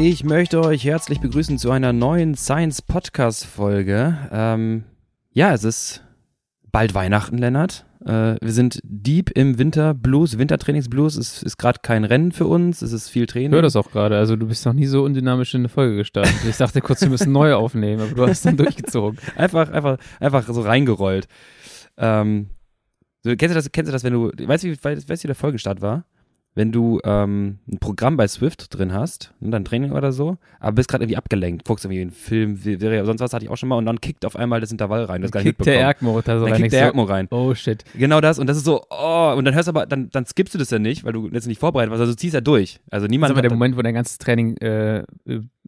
Ich möchte euch herzlich begrüßen zu einer neuen Science Podcast Folge. Ähm, ja, es ist bald Weihnachten, Lennart. Äh, wir sind deep im Winter Blues, Wintertrainingsblues. Es ist gerade kein Rennen für uns, es ist viel Training. Ich höre das auch gerade. Also du bist noch nie so undynamisch in eine Folge gestartet. Ich dachte kurz, wir müssen neu aufnehmen, aber du hast dann durchgezogen. Einfach, einfach, einfach so reingerollt. Ähm, so, kennst, du das, kennst du das, wenn du, weißt du, wie, weißt, wie der Folgestart war? Wenn du ähm, ein Programm bei Swift drin hast, ne, dein Training oder so, aber bist gerade irgendwie abgelenkt, guckst irgendwie einen Film, Serie, sonst was hatte ich auch schon mal und dann kickt auf einmal das Intervall rein. Das gar nicht kickt der Erkmo da so dann rein. Kickt der Erkmo rein. Oh shit. Genau das und das ist so, oh, und dann hörst du aber, dann, dann skippst du das ja nicht, weil du jetzt nicht vorbereitet warst, also du ziehst ja durch. Also niemand. Das ist aber der Moment, wo dein ganzes Training äh,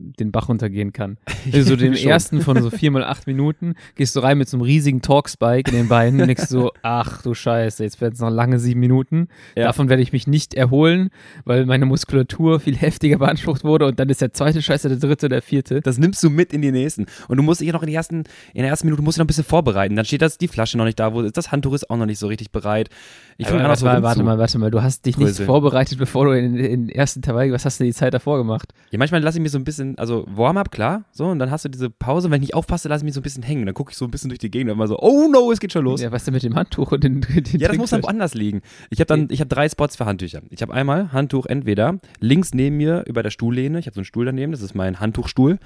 den Bach runtergehen kann. Also den ersten von so vier mal acht Minuten gehst du rein mit so einem riesigen Talkspike in den Beinen und denkst so, ach du Scheiße, jetzt werden es noch lange sieben Minuten. Ja. Davon werde ich mich nicht erholen, weil meine Muskulatur viel heftiger beansprucht wurde und dann ist der zweite Scheiße, der dritte, der vierte. Das nimmst du mit in die nächsten. Und du musst dich noch in, die ersten, in der ersten Minute musst du noch ein bisschen vorbereiten. Dann steht das, die Flasche noch nicht da, wo das Handtuch ist auch noch nicht so richtig bereit. Ich fange an, so mal, warte mal, warte mal, du hast dich nicht vorbereitet, bevor du in, in den ersten Intervall, was hast du die Zeit davor gemacht? Ja, manchmal lasse ich mir so ein bisschen, also Warm-up, klar, so, und dann hast du diese Pause, wenn ich nicht aufpasse, lasse ich mich so ein bisschen hängen. Dann gucke ich so ein bisschen durch die Gegend und immer so, oh no, es geht schon los. Ja, was denn mit dem Handtuch und den, den Ja, das muss dann woanders liegen. Ich habe dann, ich habe drei Spots für Handtücher. Ich habe einmal Handtuch entweder links neben mir über der Stuhllehne, ich habe so einen Stuhl daneben, das ist mein Handtuchstuhl,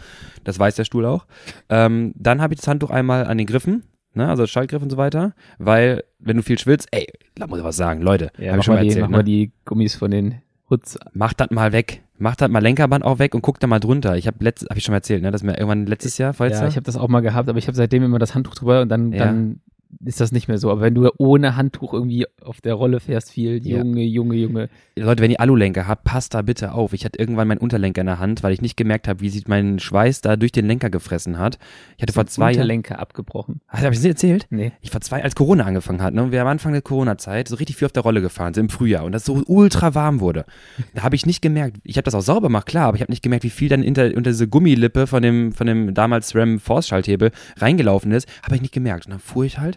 das weiß der Stuhl auch. Ähm, dann habe ich das Handtuch einmal an den Griffen, ne, also Schaltgriff und so weiter, weil wenn du viel schwitzt, ey, da muss ich was sagen, Leute, ja, hab ich schon mal erzählt, die, ne? mal die Gummis von den Hutz. Mach das mal weg. Mach das mal Lenkerband auch weg und guck da mal drunter. Ich habe letzt, hab ich schon mal erzählt, ne, dass mir irgendwann letztes Jahr, falls Ja, ich habe das auch mal gehabt, aber ich habe seitdem immer das Handtuch drüber und dann, ja. dann ist das nicht mehr so. Aber wenn du ohne Handtuch irgendwie auf der Rolle fährst, viel, Junge, ja. Junge, Junge. Leute, wenn ihr Alulenker habt, passt da bitte auf. Ich hatte irgendwann meinen Unterlenker in der Hand, weil ich nicht gemerkt habe, wie sich mein Schweiß da durch den Lenker gefressen hat. Ich hatte vor zwei Unterlenker abgebrochen. Ach, habe ich das nicht erzählt? Nee. Ich vor zwei, als Corona angefangen hat, ne, und wir am Anfang der Corona-Zeit so richtig viel auf der Rolle gefahren sind im Frühjahr und das so ultra warm wurde. Da habe ich nicht gemerkt, ich habe das auch sauber gemacht, klar, aber ich habe nicht gemerkt, wie viel dann unter, unter diese Gummilippe von dem, von dem damals RAM Force Schalthebel reingelaufen ist. Habe ich nicht gemerkt. Und dann fuhr ich halt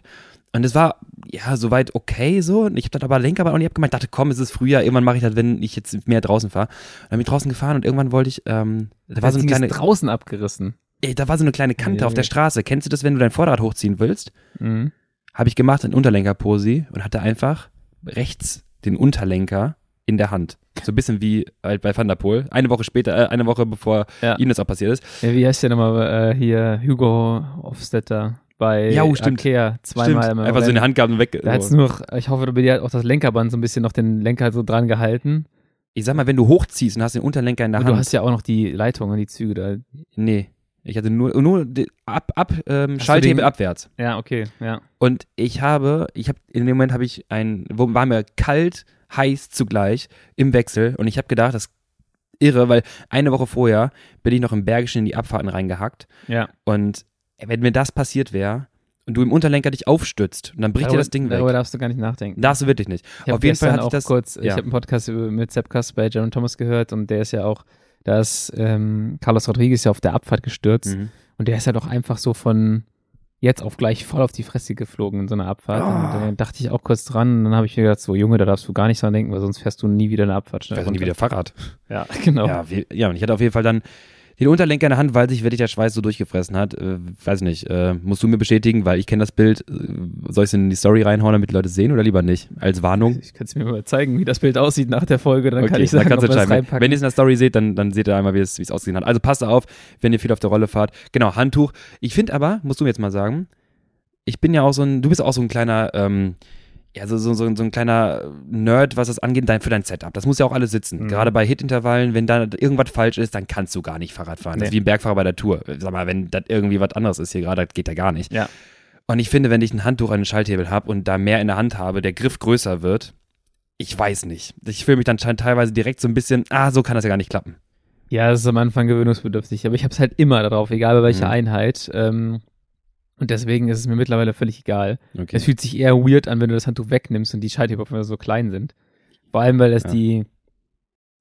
und es war ja soweit okay so. Und ich habe dann aber Lenker auch nicht abgemacht. dachte, komm, es ist Frühjahr, irgendwann mache ich das, wenn ich jetzt mehr draußen fahre. Dann bin ich draußen gefahren und irgendwann wollte ich, ähm, da war so eine kleine. draußen abgerissen. Ey, da war so eine kleine Kante ja, auf der Straße. Kennst du das, wenn du dein Vorderrad hochziehen willst? Mhm. Habe ich gemacht in Unterlenkerposi und hatte einfach rechts den Unterlenker in der Hand. So ein bisschen wie halt bei Van der Poel. Eine Woche später, äh, eine Woche bevor ja. ihm das auch passiert ist. Ja, wie heißt der nochmal äh, hier? Hugo Hofstetter bei ja, oh, stimmt. Ikea zweimal. Stimmt. Einfach so in der Hand gehabt und weg. Da hat's nur, ich hoffe, du bist auch das Lenkerband so ein bisschen noch den Lenker so dran gehalten. Ich sag mal, wenn du hochziehst und hast den Unterlenker in der und Hand. Du hast ja auch noch die Leitung und die Züge da. Nee. Ich hatte nur, nur ab, ab ähm, Schalthebel abwärts. Ja, okay, ja. Und ich habe, ich habe, in dem Moment habe ich ein, war mir kalt, heiß zugleich im Wechsel und ich habe gedacht, das irre, weil eine Woche vorher bin ich noch im Bergischen in die Abfahrten reingehackt. Ja. Und wenn mir das passiert wäre und du im Unterlenker dich aufstützt und dann bricht darüber, dir das Ding weg. Darüber darfst du gar nicht nachdenken. Darfst du wirklich nicht. Auf jeden Fall hatte ich das kurz, ja. ich habe einen Podcast mit Sepp bei Jaron Thomas gehört und der ist ja auch, da ist ähm, Carlos Rodriguez ja auf der Abfahrt gestürzt mhm. und der ist ja doch einfach so von jetzt auf gleich voll auf die Fresse geflogen in so einer Abfahrt. Oh. Und dann dachte ich auch kurz dran. Und dann habe ich mir gedacht, so Junge, da darfst du gar nicht dran denken, weil sonst fährst du nie wieder eine Abfahrt. Fährst nie wieder Fahrrad. Ja, genau. Ja, wie, ja, und ich hatte auf jeden Fall dann den Unterlenker in der Hand, weil sich wirklich der Schweiß so durchgefressen hat. Äh, weiß nicht, äh, musst du mir bestätigen, weil ich kenne das Bild. Äh, soll ich es in die Story reinhauen, damit die Leute sehen oder lieber nicht? Als Warnung? Ich kann es mir mal zeigen, wie das Bild aussieht nach der Folge, dann okay, kann ich sagen, dann kannst du reinpacken. Wenn ihr es in der Story seht, dann, dann seht ihr einmal, wie es, wie es ausgesehen hat. Also passt auf, wenn ihr viel auf der Rolle fahrt. Genau, Handtuch. Ich finde aber, musst du mir jetzt mal sagen, ich bin ja auch so ein, du bist auch so ein kleiner, ähm, ja, so, so, so, ein kleiner Nerd, was das angeht, dein, für dein Setup. Das muss ja auch alles sitzen. Mhm. Gerade bei Hit-Intervallen, wenn da irgendwas falsch ist, dann kannst du gar nicht Fahrrad fahren. Nee. Das ist wie ein Bergfahrer bei der Tour. Sag mal, wenn das irgendwie was anderes ist hier gerade, das geht ja gar nicht. Ja. Und ich finde, wenn ich ein Handtuch an den Schalthebel habe und da mehr in der Hand habe, der Griff größer wird, ich weiß nicht. Ich fühle mich dann teilweise direkt so ein bisschen, ah, so kann das ja gar nicht klappen. Ja, das ist am Anfang gewöhnungsbedürftig, aber ich habe es halt immer darauf, egal bei welcher mhm. Einheit. Ähm, und deswegen ist es mir mittlerweile völlig egal. Okay. Es fühlt sich eher weird an, wenn du das Handtuch wegnimmst und die Schalthebel so klein sind. Vor allem, weil das ja. die,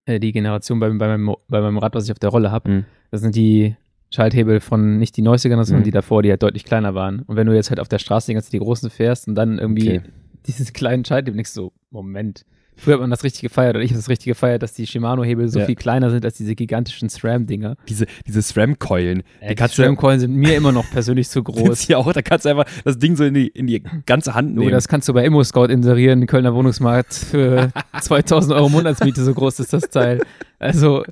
äh, die Generation bei, bei, meinem, bei meinem Rad, was ich auf der Rolle habe, mhm. das sind die Schalthebel von nicht die neueste Generation, mhm. die davor, die halt deutlich kleiner waren. Und wenn du jetzt halt auf der Straße die ganze die großen fährst und dann irgendwie okay. dieses kleinen Schalthebel, du so, Moment, Früher hat man das richtig gefeiert, oder ich habe das richtig gefeiert, dass die Shimano-Hebel so ja. viel kleiner sind als diese gigantischen SRAM-Dinger. Diese, diese SRAM-Keulen. Äh, die, SRAM-Keulen sind mir immer noch persönlich zu groß. ja auch, da kannst du einfach das Ding so in die, in die ganze Hand nehmen. Nur das kannst du bei Immo-Scout inserieren, Kölner Wohnungsmarkt für 2000 Euro Monatsmiete, so groß ist das Teil. Also,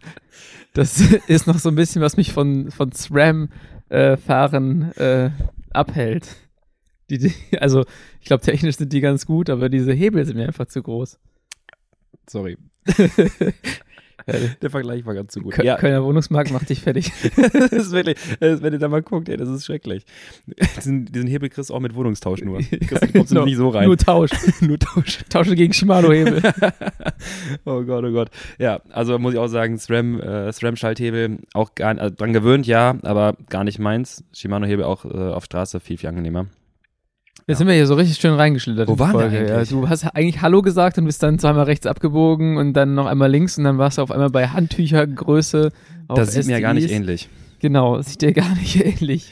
das ist noch so ein bisschen, was mich von, von SRAM-Fahren äh, äh, abhält. Die, die, also, ich glaube, technisch sind die ganz gut, aber diese Hebel sind mir einfach zu groß. Sorry. Der Vergleich war ganz zu gut. Kölner ja. Kölner Wohnungsmarkt macht dich fertig. das ist wirklich, das, wenn ihr da mal guckt, ey, das ist schrecklich. Diesen, diesen Hebel kriegst du auch mit Wohnungstausch nur. Kriegst, kommst genau. nicht so rein. Nur Tausch. nur Tausch. Tausche gegen Shimano-Hebel. oh Gott, oh Gott. Ja, also muss ich auch sagen, SRAM, äh, SRAM-Schalthebel auch gar, also dran gewöhnt, ja, aber gar nicht meins. Shimano-Hebel auch äh, auf Straße viel, viel angenehmer. Jetzt sind wir hier so richtig schön reingeschlittert. Wo waren wir eigentlich? Ja, du hast eigentlich Hallo gesagt und bist dann zweimal rechts abgebogen und dann noch einmal links und dann warst du auf einmal bei Handtüchergröße. Das sieht SDIs. mir ja gar nicht ähnlich. Genau, das sieht dir gar nicht ähnlich.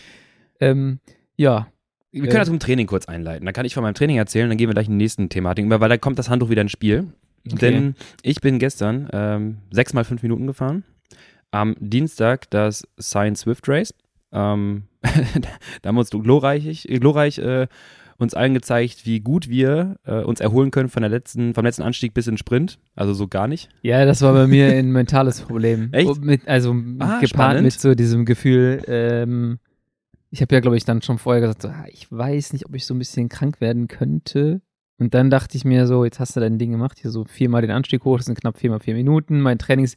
Ähm, ja. Wir können äh, das zum Training kurz einleiten. Da kann ich von meinem Training erzählen, dann gehen wir gleich in die nächsten Thematik über, weil da kommt das Handtuch wieder ins Spiel. Okay. Denn ich bin gestern ähm, sechs mal fünf Minuten gefahren. Am Dienstag das Science Swift Race. Ähm, da haben wir uns glorreich, glorreich äh, uns allen gezeigt, wie gut wir äh, uns erholen können von der letzten, vom letzten Anstieg bis in Sprint. Also so gar nicht. Ja, das war bei mir ein mentales Problem. Echt? Mit, also ah, gepaart spannend. mit so diesem Gefühl, ähm, ich habe ja, glaube ich, dann schon vorher gesagt, so, ah, ich weiß nicht, ob ich so ein bisschen krank werden könnte. Und dann dachte ich mir so, jetzt hast du dein Ding gemacht, hier so viermal den Anstieg hoch, das sind knapp viermal vier Minuten. Mein Trainings,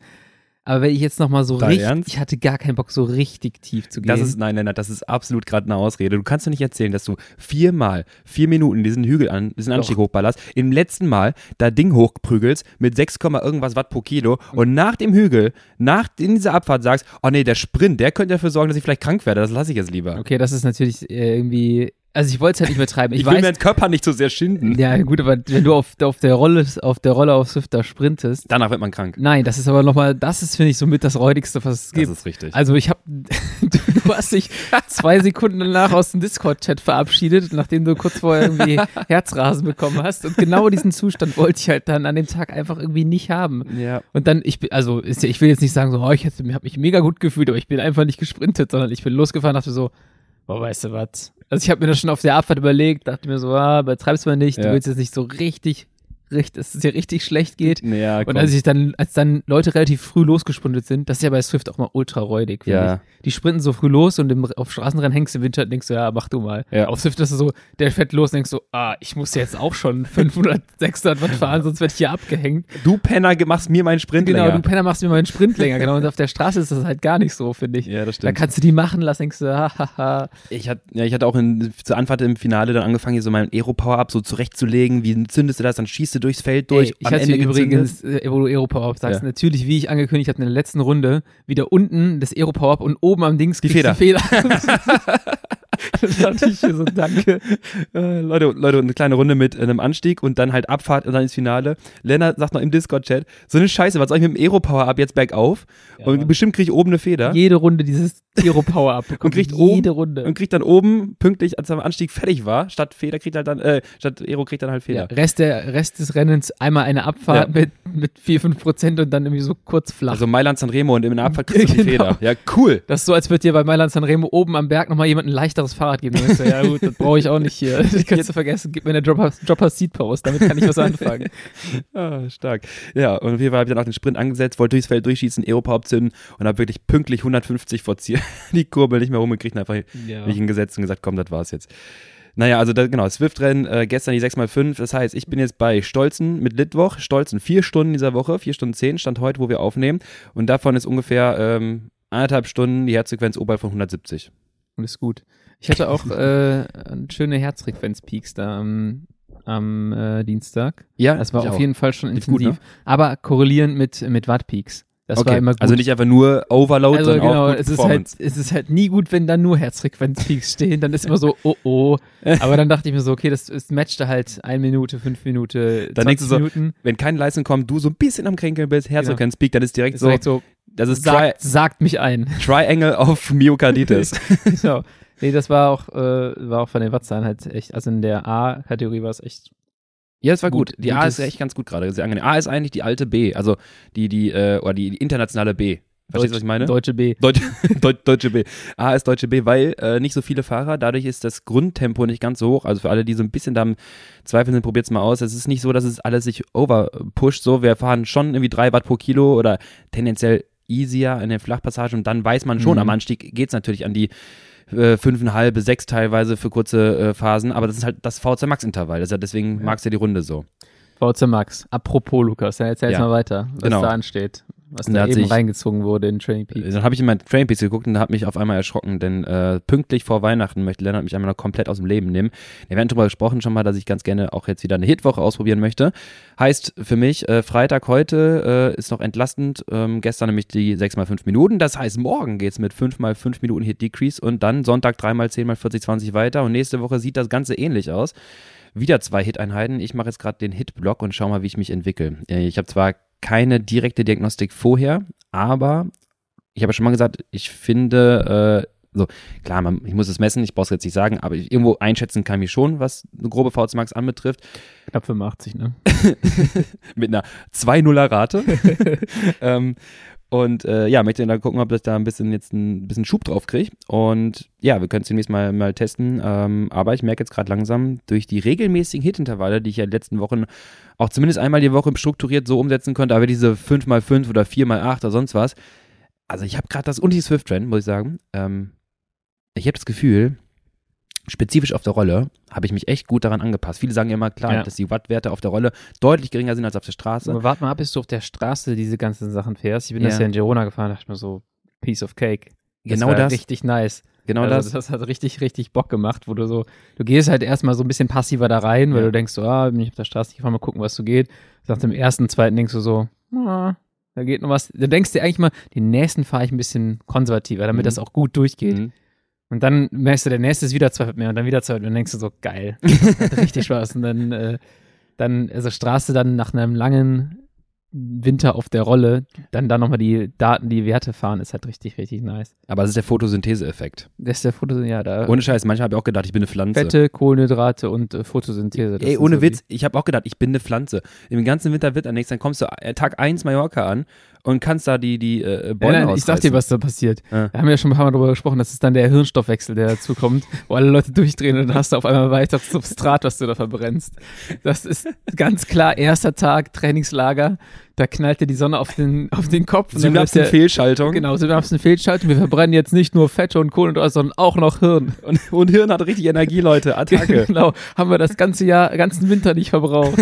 aber wenn ich jetzt nochmal so Dein richtig, Ernst? ich hatte gar keinen Bock, so richtig tief zu gehen. Das ist, nein, nein, nein, das ist absolut gerade eine Ausrede. Du kannst doch nicht erzählen, dass du viermal, vier Minuten diesen Hügel an, diesen Anstieg Doch. hochballerst, im letzten Mal da Ding hochprügelst mit 6, irgendwas Watt pro Kilo und nach dem Hügel, nach in dieser Abfahrt sagst, oh nee, der Sprint, der könnte dafür sorgen, dass ich vielleicht krank werde. Das lasse ich jetzt lieber. Okay, das ist natürlich äh, irgendwie also ich wollte es halt nicht übertreiben. Ich, ich will meinen Körper nicht so sehr schinden. Ja, gut, aber wenn du auf, auf der Rolle, auf der Rolle auf Swift da sprintest. Danach wird man krank. Nein, das ist aber nochmal, das ist, finde ich, somit das Räudigste, was es gibt. Das ist richtig. Also ich habe, du, du, hast dich zwei Sekunden danach aus dem Discord-Chat verabschiedet, nachdem du kurz vorher irgendwie Herzrasen bekommen hast. Und genau diesen Zustand wollte ich halt dann an dem Tag einfach irgendwie nicht haben. Ja. Und dann, ich bin, also ich will jetzt nicht sagen so, oh, ich habe mich mega gut gefühlt, aber ich bin einfach nicht gesprintet, sondern ich bin losgefahren, dachte so, oh, weißt du was, also ich habe mir das schon auf der Abfahrt überlegt, dachte mir so, ah, übertreib's mal nicht, ja. du willst jetzt nicht so richtig richtig, dass es dir richtig schlecht geht. Ja, und als ich dann, als dann Leute relativ früh losgesprintet sind, das ist ja bei Swift auch mal ultra räudig, ja. Ich. Die sprinten so früh los und im, auf Straßenrennen hängst du im Winter und denkst du, ja, mach du mal. Ja. Auf Swift ist es so, der fährt los und denkst so, ah, ich muss jetzt auch schon 500, 600 Watt fahren, sonst werde ich hier abgehängt. Du Penner machst mir meinen Sprint genau, länger. Genau, du Penner machst mir meinen Sprint länger, genau. Und auf der Straße ist das halt gar nicht so, finde ich. Ja, das stimmt. Da kannst du die machen lassen, denkst du, hahaha. Ich hatte, ja, ich hatte auch in, zur Anfahrt im Finale dann angefangen, hier so meinen Aero-Power-Up so zurechtzulegen, wie zündest du das, dann schießt du durchs Feld durch. Ey, ich hatte mir übrigens äh, Evo Aero Power-Up sagst, ja. natürlich, wie ich angekündigt habe in der letzten Runde, wieder unten das Aero Power-Up und oben am Dings die Feder. Die Feder. das dachte ich so, danke. Äh, Leute, Leute, eine kleine Runde mit einem Anstieg und dann halt Abfahrt und dann ins Finale. Lennart sagt noch im Discord-Chat, so eine Scheiße, was soll ich mit dem Aero Power-Up jetzt bergauf? Ja. Und bestimmt kriege ich oben eine Feder. Jede Runde dieses Aero Power-Up. und kriegt jede oben, Runde. Und kriegt dann oben, pünktlich, als er am Anstieg fertig war, statt Feder kriegt halt dann, äh, statt Aero kriegt dann halt Feder. Ja, Rest, der, Rest des Rennens einmal eine Abfahrt ja. mit, mit 4, 5 Prozent und dann irgendwie so kurz flach. Also Mailand San Remo und in der Abfahrt kriegst du genau. die Feder. Ja, cool. Das ist so, als würde dir bei Mailand San Remo oben am Berg nochmal jemand ein leichteres Fahrrad geben. Du ja gut, das brauche ich auch nicht hier. Das kannst du vergessen. Gib mir eine Dropper, Dropper Seat Post, damit kann ich was anfangen. ah, stark. Ja, und auf jeden Fall habe ich dann auch den Sprint angesetzt, wollte durchs Feld durchschießen, Aeropower zünden und habe wirklich pünktlich 150 vor Ziel die Kurbel nicht mehr rumgekriegt und einfach ja. mich hingesetzt und gesagt, komm, das war's jetzt. Naja, also da, genau, Swift-Rennen, äh, gestern die 6x5. Das heißt, ich bin jetzt bei Stolzen mit Litwoch. Stolzen vier Stunden dieser Woche, vier Stunden zehn, stand heute, wo wir aufnehmen. Und davon ist ungefähr ähm, anderthalb Stunden die Herzfrequenz oberhalb von 170. Und ist gut. Ich hatte auch äh, schöne Herzfrequenz-Peaks da am, am äh, Dienstag. Ja, das war auf auch. jeden Fall schon intensiv. Gut, ne? Aber korrelierend mit, mit Watt-Peaks. Das okay. war immer gut. Also nicht einfach nur Overload, also sondern genau, auch es ist halt, es ist halt nie gut, wenn da nur Herzfrequenzpeaks stehen. Dann ist immer so, oh oh. Aber dann dachte ich mir so, okay, das, das matchte halt eine Minute, fünf Minuten, dann denkst du so, Minuten. Wenn keine Leistung kommt, du so ein bisschen am Kränkeln bist, Herzfrequenzpeak, dann ist direkt ist so, direkt so, das ist sagt, sagt mich ein. Triangle of Myokarditis. genau. Nee, das war auch, äh, war auch von den Wattzahlen halt echt, also in der A-Kategorie war es echt Ja, es war gut. gut. Die A ist echt ganz gut gerade, sehr angenehm. A ist eigentlich die alte B, also die, die, äh, oder die internationale B. Verstehst du, was ich meine? Deutsche B. Deutsche, Deutsche B. A ist Deutsche B, weil äh, nicht so viele Fahrer, dadurch ist das Grundtempo nicht ganz so hoch. Also für alle, die so ein bisschen da im Zweifel sind, probiert es mal aus. Es ist nicht so, dass es alles sich overpusht. So, wir fahren schon irgendwie drei Watt pro Kilo oder tendenziell easier in den Flachpassagen und dann weiß man schon, mhm. am Anstieg geht es natürlich an die äh, fünfeinhalb sechs teilweise für kurze äh, Phasen, aber das ist halt das VC Max Intervall. Das ist ja deswegen ja. magst du ja die Runde so. VC Max. Apropos Lukas, ja, erzähl ja. jetzt mal weiter, was genau. da ansteht was da, eben sich, reingezogen wurde in Training Peaks. Dann habe ich in mein Training Peaks geguckt und habe mich auf einmal erschrocken, denn äh, pünktlich vor Weihnachten möchte Lennart mich einmal noch komplett aus dem Leben nehmen. Wir haben darüber gesprochen schon mal, dass ich ganz gerne auch jetzt wieder eine Hitwoche ausprobieren möchte. Heißt für mich, äh, Freitag heute äh, ist noch entlastend, ähm, gestern nämlich die 6x5 Minuten, das heißt morgen geht es mit 5x5 Minuten Hit Decrease und dann Sonntag 3x10 x 40, 20 weiter und nächste Woche sieht das Ganze ähnlich aus wieder zwei Hit-Einheiten. Ich mache jetzt gerade den Hit-Block und schau mal, wie ich mich entwickle. Äh, ich habe zwar keine direkte Diagnostik vorher, aber ich habe schon mal gesagt, ich finde, äh, so klar, man, ich muss es messen, ich brauche es jetzt nicht sagen, aber ich, irgendwo einschätzen kann ich schon, was eine grobe VZ Max anbetrifft. Knapp 85, ne? Mit einer 2-0er Rate. ähm, und äh, ja, möchte dann gucken, ob ich da ein bisschen jetzt ein bisschen Schub drauf kriege. Und ja, wir können es demnächst mal, mal testen. Ähm, aber ich merke jetzt gerade langsam durch die regelmäßigen Hit-Intervalle, die ich ja in den letzten Wochen auch zumindest einmal die Woche strukturiert so umsetzen konnte, aber diese 5x5 oder 4x8 oder sonst was. Also ich habe gerade das und die Swift-Trend, muss ich sagen. Ähm, ich habe das Gefühl, spezifisch auf der Rolle habe ich mich echt gut daran angepasst. Viele sagen immer, klar, ja. dass die Wattwerte auf der Rolle deutlich geringer sind als auf der Straße. Aber warte mal ab, bis du auf der Straße diese ganzen Sachen fährst. Ich bin ja. das ja in Girona gefahren, dachte ich mir so, Piece of Cake. Das genau das. Richtig nice. Genau also das. Das hat richtig, richtig Bock gemacht, wo du so, du gehst halt erstmal so ein bisschen passiver da rein, weil ja. du denkst so, ah, bin ich auf der Straße gefahren, mal gucken, was so geht. Nach dem ersten, zweiten denkst du so, ah, da geht noch was. Da denkst du eigentlich mal, den nächsten fahre ich ein bisschen konservativer, damit mhm. das auch gut durchgeht. Mhm. Und dann merkst du, der nächste ist wieder zwei mehr und dann wieder zwei und dann denkst du so, geil. Richtig Spaß. Und dann, äh, dann, also Straße dann nach einem langen Winter auf der Rolle, dann da nochmal die Daten, die Werte fahren, ist halt richtig, richtig nice. Aber das ist der Photosynthese-Effekt. Das ist der Photosynthese, ja. Da ohne Scheiß, manchmal habe ich auch gedacht, ich bin eine Pflanze. Fette, Kohlenhydrate und äh, Photosynthese. Ey, ohne so Witz, ich habe auch gedacht, ich bin eine Pflanze. Im ganzen Winter wird nichts, dann kommst du äh, Tag 1 Mallorca an und kannst da die, die äh, Bäume nein, nein, Ich sag dir, was da passiert. Ja. Wir haben ja schon ein paar Mal darüber gesprochen, das ist dann der Hirnstoffwechsel, der dazu kommt, wo alle Leute durchdrehen und dann hast du auf einmal weiter Substrat, was du da verbrennst. Das ist ganz klar erster Tag Trainingslager. Da knallt dir die Sonne auf den, auf den Kopf. Synapsen-Fehlschaltung. Genau, Synapsen-Fehlschaltung. Wir verbrennen jetzt nicht nur Fette und Kohlenhydrate, sondern auch noch Hirn. Und, und Hirn hat richtig Energie, Leute. Attacke. genau. Haben wir das ganze Jahr, ganzen Winter nicht verbraucht.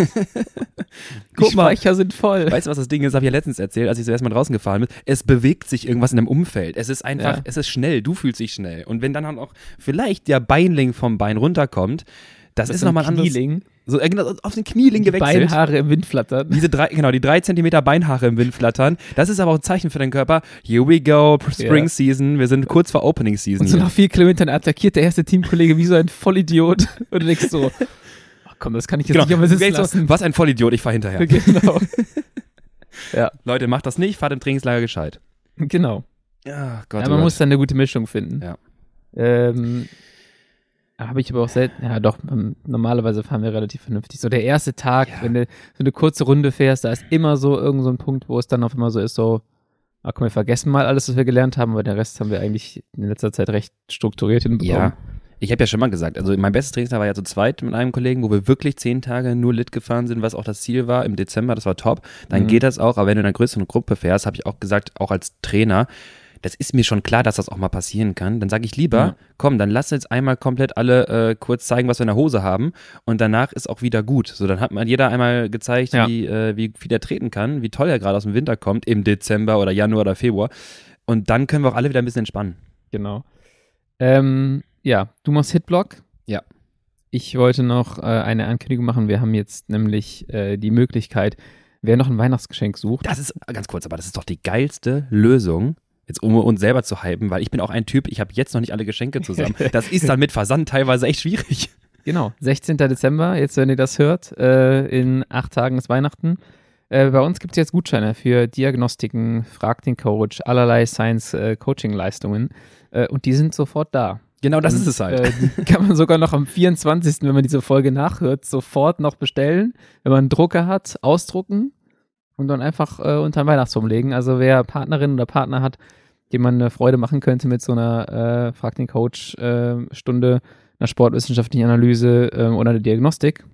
Guck die Speicher mal, sind voll. Weißt du, was das Ding ist? Habe ich ja letztens erzählt, als ich so erstmal draußen gefahren bin. Es bewegt sich irgendwas in dem Umfeld. Es ist einfach, ja. es ist schnell. Du fühlst dich schnell. Und wenn dann auch vielleicht der Beinling vom Bein runterkommt, das, das ist nochmal ein anderes. So, genau, auf den Knieling gewechselt. Beinhaare im Wind flattern. Diese drei, genau, die drei Zentimeter Beinhaare im Wind flattern. Das ist aber auch ein Zeichen für deinen Körper. Here we go, Spring ja. Season. Wir sind kurz vor Opening Season. Und so nach vier Kilometern attackiert der erste Teamkollege wie so ein Vollidiot. Und du denkst so, komm, das kann ich jetzt genau. nicht mehr sitzen lassen. was ein Vollidiot, ich fahr hinterher. Genau. ja. Leute, macht das nicht, fahrt im Trainingslager gescheit. Genau. Ja, Gott, ja, man oh muss dann eine gute Mischung finden. Ja. Ähm, habe ich aber auch selten, ja doch, ähm, normalerweise fahren wir relativ vernünftig. So der erste Tag, ja. wenn du so eine kurze Runde fährst, da ist immer so irgend so ein Punkt, wo es dann auf immer so ist, so, ah komm, wir vergessen mal alles, was wir gelernt haben, aber den Rest haben wir eigentlich in letzter Zeit recht strukturiert hinbekommen. Ja, ich habe ja schon mal gesagt, also mein bestes Trainingstag war ja zu zweit mit einem Kollegen, wo wir wirklich zehn Tage nur Lit gefahren sind, was auch das Ziel war im Dezember, das war top. Dann mhm. geht das auch, aber wenn du in einer größeren Gruppe fährst, habe ich auch gesagt, auch als Trainer, das ist mir schon klar, dass das auch mal passieren kann. Dann sage ich lieber, ja. komm, dann lass jetzt einmal komplett alle äh, kurz zeigen, was wir in der Hose haben und danach ist auch wieder gut. So, dann hat man jeder einmal gezeigt, ja. wie, äh, wie viel er treten kann, wie toll er gerade aus dem Winter kommt, im Dezember oder Januar oder Februar. Und dann können wir auch alle wieder ein bisschen entspannen. Genau. Ähm, ja, du machst Hitblock. Ja. Ich wollte noch äh, eine Ankündigung machen. Wir haben jetzt nämlich äh, die Möglichkeit, wer noch ein Weihnachtsgeschenk sucht. Das ist ganz kurz, aber das ist doch die geilste Lösung. Jetzt um uns selber zu hypen, weil ich bin auch ein Typ, ich habe jetzt noch nicht alle Geschenke zusammen. Das ist dann mit Versand teilweise echt schwierig. Genau, 16. Dezember, jetzt wenn ihr das hört, äh, in acht Tagen ist Weihnachten. Äh, bei uns gibt es jetzt Gutscheine für Diagnostiken, Frag den Coach, allerlei Science-Coaching-Leistungen äh, und die sind sofort da. Genau, das und, ist es halt. Äh, kann man sogar noch am 24., wenn man diese Folge nachhört, sofort noch bestellen. Wenn man einen Drucker hat, ausdrucken und dann einfach äh, unter den Weihnachtsbaum legen. Also wer Partnerin oder Partner hat, dem man eine Freude machen könnte mit so einer äh, Frag den Coach äh, Stunde, einer sportwissenschaftlichen Analyse äh, oder einer Diagnostik,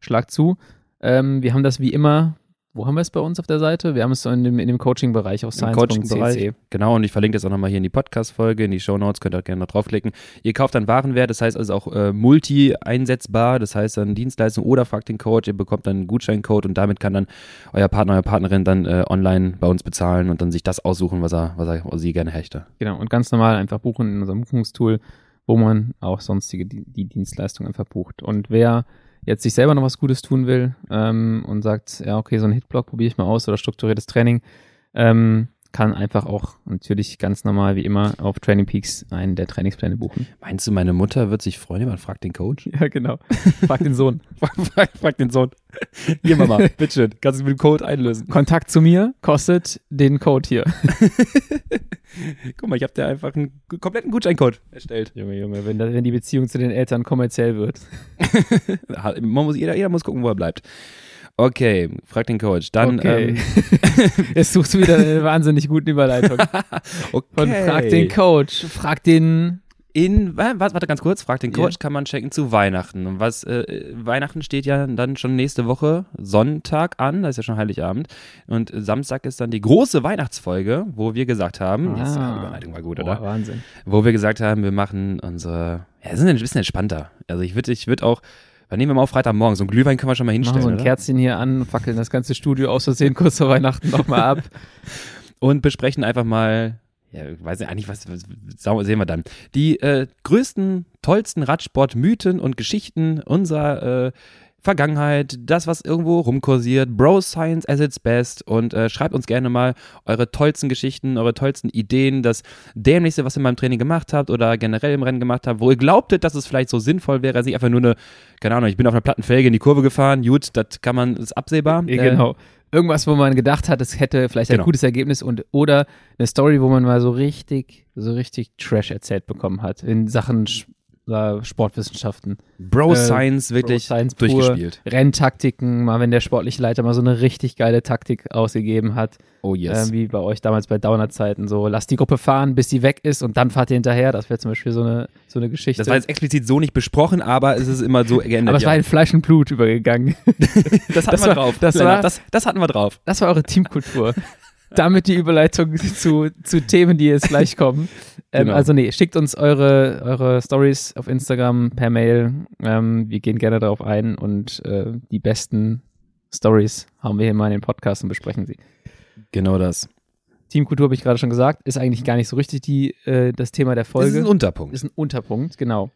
schlag zu. Ähm, wir haben das wie immer wo haben wir es bei uns auf der Seite? Wir haben es in dem, in dem Coaching-Bereich auf Science.cc. Genau, und ich verlinke das auch nochmal hier in die Podcast-Folge, in die Show Notes, könnt ihr auch gerne noch draufklicken. Ihr kauft dann Warenwert, das heißt also auch äh, multi-einsetzbar, das heißt dann Dienstleistung oder fragt den Coach, ihr bekommt dann einen Gutscheincode und damit kann dann euer Partner, eure Partnerin dann äh, online bei uns bezahlen und dann sich das aussuchen, was er, was er was sie gerne hätte. Genau, und ganz normal einfach buchen in unserem Buchungstool, wo man auch sonstige die, die Dienstleistung einfach bucht. Und wer jetzt sich selber noch was Gutes tun will ähm, und sagt, ja, okay, so ein Hitblock probiere ich mal aus oder strukturiertes Training, ähm, kann einfach auch natürlich ganz normal wie immer auf Training Peaks einen der Trainingspläne buchen. Meinst du, meine Mutter wird sich freuen, man fragt den Coach? Ja, genau. Frag den Sohn. frag, frag, den Sohn. Hier, Mama, bitteschön, kannst du mit dem Code einlösen. Kontakt zu mir kostet den Code hier. Guck mal, ich habe dir einfach einen kompletten Gutscheincode erstellt. Junge, Junge, wenn, wenn die Beziehung zu den Eltern kommerziell wird. Man muss, jeder, jeder muss gucken, wo er bleibt. Okay, frag den Coach. Dann. Okay. Ähm, Jetzt suchst du wieder eine wahnsinnig gute Überleitung. okay. Von frag den Coach, frag den. In, warte ganz kurz, frag den Coach, yeah. kann man checken zu Weihnachten. Und was, äh, Weihnachten steht ja dann schon nächste Woche Sonntag an, das ist ja schon Heiligabend. Und Samstag ist dann die große Weihnachtsfolge, wo wir gesagt haben, ah. die Überleitung war gut, Boah, oder? Wahnsinn. Wo wir gesagt haben, wir machen unsere, ja, sind ein bisschen entspannter. Also ich würde ich würd auch, dann nehmen wir mal auf Freitagmorgen. So ein Glühwein können wir schon mal hinstellen. Machen so ein oder? Kerzchen hier an, fackeln das ganze Studio aus Versehen kurz vor Weihnachten nochmal ab. Und besprechen einfach mal, ja, weiß nicht, eigentlich, was, was sehen wir dann? Die äh, größten, tollsten Radsport-Mythen und Geschichten unserer äh, Vergangenheit, das, was irgendwo rumkursiert, Bro Science as its best und äh, schreibt uns gerne mal eure tollsten Geschichten, eure tollsten Ideen, das dämlichste, was ihr in meinem Training gemacht habt oder generell im Rennen gemacht habt, wo ihr glaubtet, dass es vielleicht so sinnvoll wäre, sich einfach nur eine, keine Ahnung, ich bin auf einer platten Felge in die Kurve gefahren, gut, das kann man, ist absehbar. Ja, genau. Irgendwas, wo man gedacht hat, es hätte vielleicht genau. ein gutes Ergebnis und oder eine Story, wo man mal so richtig, so richtig Trash erzählt bekommen hat in Sachen oder Sportwissenschaften. Bro äh, Science wirklich Bro Science durchgespielt. Renntaktiken, mal wenn der sportliche Leiter mal so eine richtig geile Taktik ausgegeben hat. Oh yes. Äh, wie bei euch damals bei Downer-Zeiten. So, lasst die Gruppe fahren, bis sie weg ist und dann fahrt ihr hinterher. Das wäre zum Beispiel so eine, so eine Geschichte. Das war jetzt explizit so nicht besprochen, aber es ist immer so geändert. aber es war in Fleisch und Blut übergegangen. das hatten das wir war, drauf. Das, war, das, das hatten wir drauf. Das war eure Teamkultur. damit die Überleitung zu, zu Themen, die jetzt gleich kommen. Ähm, genau. Also nee, schickt uns eure, eure Stories auf Instagram per Mail. Ähm, wir gehen gerne darauf ein und äh, die besten Stories haben wir hier mal in den Podcast und besprechen sie. Genau das. Teamkultur habe ich gerade schon gesagt, ist eigentlich gar nicht so richtig die, äh, das Thema der Folge. Das ist ein Unterpunkt. Ist ein Unterpunkt, genau.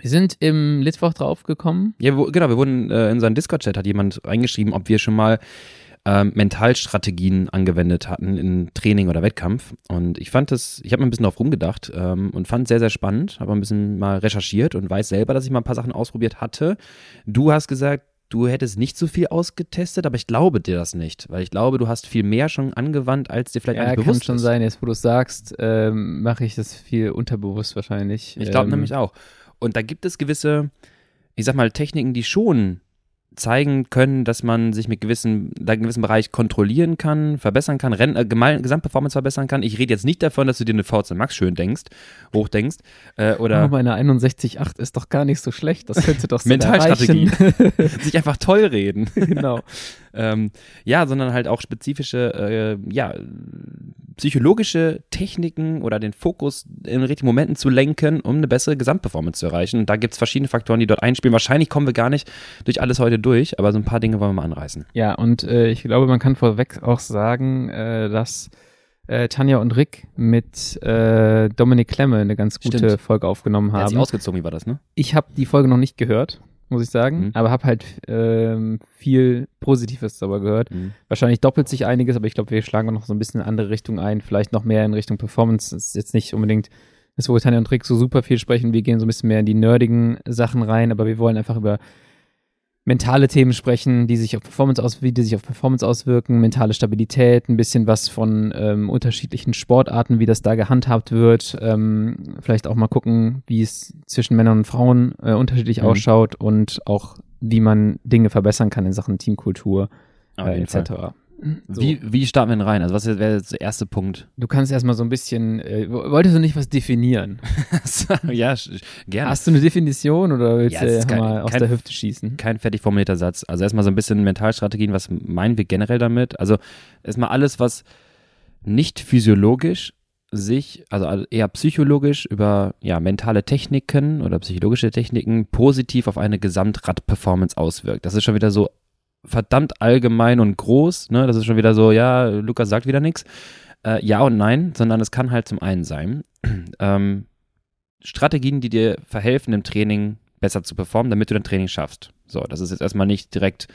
Wir sind im Litwoch draufgekommen. Ja, wo, genau, wir wurden äh, in unseren Discord-Chat hat jemand reingeschrieben, ob wir schon mal ähm, Mentalstrategien angewendet hatten in Training oder Wettkampf. Und ich fand das, ich habe mir ein bisschen drauf rumgedacht ähm, und fand es sehr, sehr spannend. Habe ein bisschen mal recherchiert und weiß selber, dass ich mal ein paar Sachen ausprobiert hatte. Du hast gesagt, du hättest nicht so viel ausgetestet, aber ich glaube dir das nicht, weil ich glaube, du hast viel mehr schon angewandt, als dir vielleicht ja, eigentlich bewusst kann schon ist. sein, jetzt wo du es sagst, ähm, mache ich das viel unterbewusst wahrscheinlich. Ich glaube ähm, nämlich auch. Und da gibt es gewisse, ich sag mal, Techniken, die schon zeigen können, dass man sich mit gewissen, einem gewissen Bereich kontrollieren kann, verbessern kann, Renn, äh, Gesamtperformance verbessern kann. Ich rede jetzt nicht davon, dass du dir eine VZ Max schön denkst, hochdenkst. Äh, oder oh, meine 61,8 ist doch gar nicht so schlecht. Das könnte doch so Mentalstrategie. sich einfach toll reden. genau. ähm, ja, sondern halt auch spezifische, äh, ja, psychologische Techniken oder den Fokus in richtigen Momenten zu lenken, um eine bessere Gesamtperformance zu erreichen. Und da gibt es verschiedene Faktoren, die dort einspielen. Wahrscheinlich kommen wir gar nicht durch alles heute durch, aber so ein paar Dinge wollen wir mal anreißen. Ja, und äh, ich glaube, man kann vorweg auch sagen, äh, dass äh, Tanja und Rick mit äh, Dominik Klemme eine ganz gute Stimmt. Folge aufgenommen haben. Er hat sich ausgezogen, wie war das, ne? Ich habe die Folge noch nicht gehört muss ich sagen. Mhm. Aber habe halt ähm, viel Positives darüber gehört. Mhm. Wahrscheinlich doppelt sich einiges, aber ich glaube, wir schlagen noch so ein bisschen in andere Richtung ein. Vielleicht noch mehr in Richtung Performance. Das ist jetzt nicht unbedingt das, wo Tanja und Rick so super viel sprechen. Wir gehen so ein bisschen mehr in die nerdigen Sachen rein, aber wir wollen einfach über mentale Themen sprechen, die sich auf Performance aus, wie die sich auf Performance auswirken, mentale Stabilität, ein bisschen was von ähm, unterschiedlichen Sportarten, wie das da gehandhabt wird, ähm, vielleicht auch mal gucken, wie es zwischen Männern und Frauen äh, unterschiedlich mhm. ausschaut und auch wie man Dinge verbessern kann in Sachen Teamkultur äh, etc. Fall. So. Wie, wie starten wir denn rein? Also was wäre jetzt der erste Punkt? Du kannst erstmal so ein bisschen, äh, wolltest du nicht was definieren? ja, gerne. Hast du eine Definition oder willst ja, du kein, mal aus kein, der Hüfte schießen? Kein fertig formulierter Satz. Also erstmal so ein bisschen Mentalstrategien, was meinen wir generell damit? Also erstmal alles, was nicht physiologisch sich, also eher psychologisch über ja, mentale Techniken oder psychologische Techniken positiv auf eine Gesamtradperformance auswirkt. Das ist schon wieder so verdammt allgemein und groß. Ne? Das ist schon wieder so, ja, Lukas sagt wieder nichts. Äh, ja und nein, sondern es kann halt zum einen sein, ähm, Strategien, die dir verhelfen, im Training besser zu performen, damit du dein Training schaffst. So, das ist jetzt erstmal nicht direkt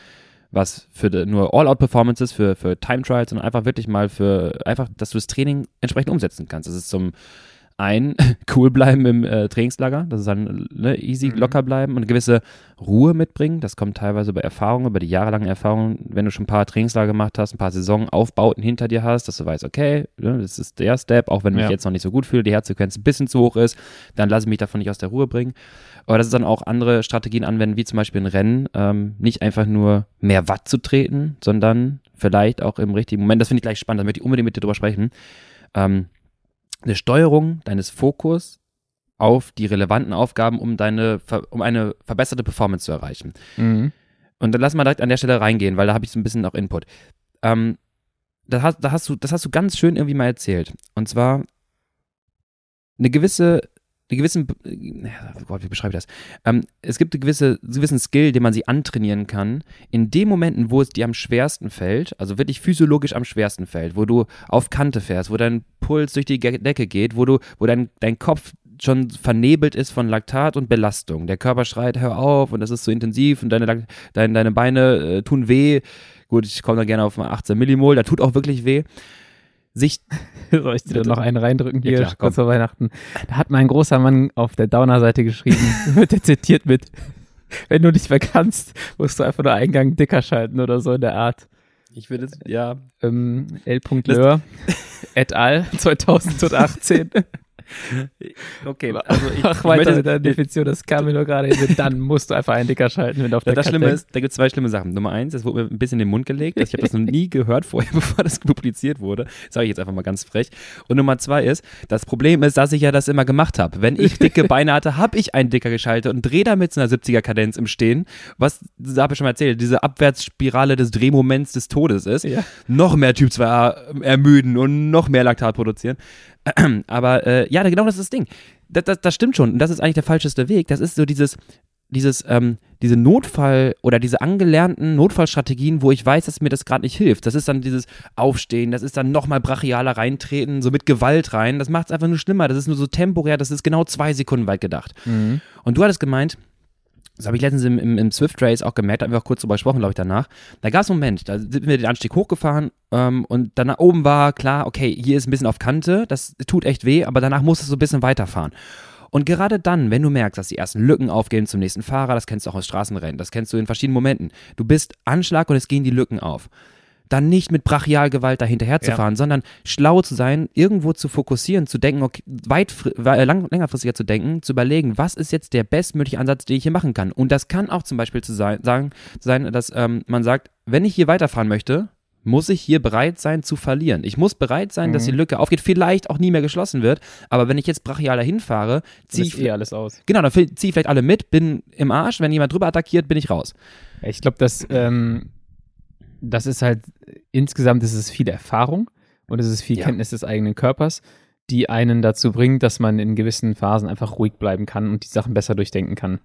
was für nur All-Out-Performances, für, für Time-Trials, sondern einfach wirklich mal für, einfach, dass du das Training entsprechend umsetzen kannst. Das ist zum ein, cool bleiben im äh, Trainingslager, das ist dann ne, easy, mhm. locker bleiben und eine gewisse Ruhe mitbringen. Das kommt teilweise über Erfahrungen, über die jahrelangen Erfahrungen, wenn du schon ein paar Trainingslager gemacht hast, ein paar Saisonaufbauten hinter dir hast, dass du weißt, okay, ne, das ist der Step, auch wenn ja. mich jetzt noch nicht so gut fühle, die Herzfrequenz ein bisschen zu hoch ist, dann lasse ich mich davon nicht aus der Ruhe bringen. Aber das ist dann auch andere Strategien anwenden, wie zum Beispiel ein Rennen, ähm, nicht einfach nur mehr Watt zu treten, sondern vielleicht auch im richtigen Moment, das finde ich gleich spannend, da möchte ich unbedingt mit dir drüber sprechen, ähm, eine Steuerung deines Fokus auf die relevanten Aufgaben, um deine, um eine verbesserte Performance zu erreichen. Mhm. Und dann lass mal direkt an der Stelle reingehen, weil da habe ich so ein bisschen auch Input. Ähm, da hast, da hast du, das hast du ganz schön irgendwie mal erzählt. Und zwar eine gewisse gewissen, oh Gott, wie beschreibe ich das? Ähm, es gibt eine gewisse, einen gewissen Skill, den man sie antrainieren kann. In den Momenten, wo es dir am schwersten fällt, also wirklich physiologisch am schwersten fällt, wo du auf Kante fährst, wo dein Puls durch die Decke geht, wo du, wo dein, dein Kopf schon vernebelt ist von Laktat und Belastung. Der Körper schreit, hör auf und das ist so intensiv und deine, deine, deine Beine äh, tun weh. Gut, ich komme da gerne auf 18 Millimol, da tut auch wirklich weh sich. Soll ich dir noch einen reindrücken hier, ja, klar, kurz vor Weihnachten? Da hat mein großer Mann auf der Downer-Seite geschrieben, wird der zitiert mit, wenn du nicht mehr kannst, musst du einfach nur Eingang dicker schalten oder so in der Art. Ich würde es, ja. Ähm, L. Et al. 2018. Okay, also ich, Mach weiter möchte, mit deiner Definition, das kam mir nur gerade hin. Dann musst du einfach einen dicker schalten, wenn du auf der Das Schlimme ist, da gibt es zwei schlimme Sachen. Nummer eins, es wurde mir ein bisschen in den Mund gelegt. Ich habe das noch nie gehört vorher, bevor das publiziert wurde. Sage ich jetzt einfach mal ganz frech. Und Nummer zwei ist, das Problem ist, dass ich ja das immer gemacht habe. Wenn ich dicke Beine hatte, habe ich einen dicker geschaltet und drehe damit zu einer 70er-Kadenz im Stehen. Was, da habe ich schon mal erzählt, diese Abwärtsspirale des Drehmoments des Todes ist. Ja. Noch mehr Typ 2a ermüden und noch mehr Laktat produzieren. Aber äh, ja, genau das ist das Ding. Das, das, das stimmt schon. Und das ist eigentlich der falscheste Weg. Das ist so dieses, dieses, ähm, diese Notfall- oder diese angelernten Notfallstrategien, wo ich weiß, dass mir das gerade nicht hilft. Das ist dann dieses Aufstehen, das ist dann nochmal brachialer reintreten, so mit Gewalt rein. Das macht es einfach nur schlimmer. Das ist nur so temporär, das ist genau zwei Sekunden weit gedacht. Mhm. Und du hattest gemeint, das habe ich letztens im, im, im, Swift Race auch gemerkt, da haben wir auch kurz drüber gesprochen, glaube ich, danach. Da gab es einen Moment, da sind wir den Anstieg hochgefahren ähm, und dann nach oben war klar, okay, hier ist ein bisschen auf Kante, das tut echt weh, aber danach musst du so ein bisschen weiterfahren. Und gerade dann, wenn du merkst, dass die ersten Lücken aufgehen zum nächsten Fahrer, das kennst du auch aus Straßenrennen, das kennst du in verschiedenen Momenten. Du bist Anschlag und es gehen die Lücken auf dann nicht mit Brachialgewalt dahinterher zu fahren, ja. sondern schlau zu sein, irgendwo zu fokussieren, zu denken, okay, weit, äh, lang, längerfristiger zu denken, zu überlegen, was ist jetzt der bestmögliche Ansatz, den ich hier machen kann. Und das kann auch zum Beispiel zu sein, sagen, sein, dass ähm, man sagt, wenn ich hier weiterfahren möchte, muss ich hier bereit sein zu verlieren. Ich muss bereit sein, mhm. dass die Lücke aufgeht, vielleicht auch nie mehr geschlossen wird. Aber wenn ich jetzt brachial dahin fahre, ziehe ich eh alles aus. Genau, dann ziehe ich vielleicht alle mit, bin im Arsch. Wenn jemand drüber attackiert, bin ich raus. Ich glaube, dass ähm, das ist halt, insgesamt ist es viel Erfahrung und es ist viel ja. Kenntnis des eigenen Körpers, die einen dazu bringt, dass man in gewissen Phasen einfach ruhig bleiben kann und die Sachen besser durchdenken kann.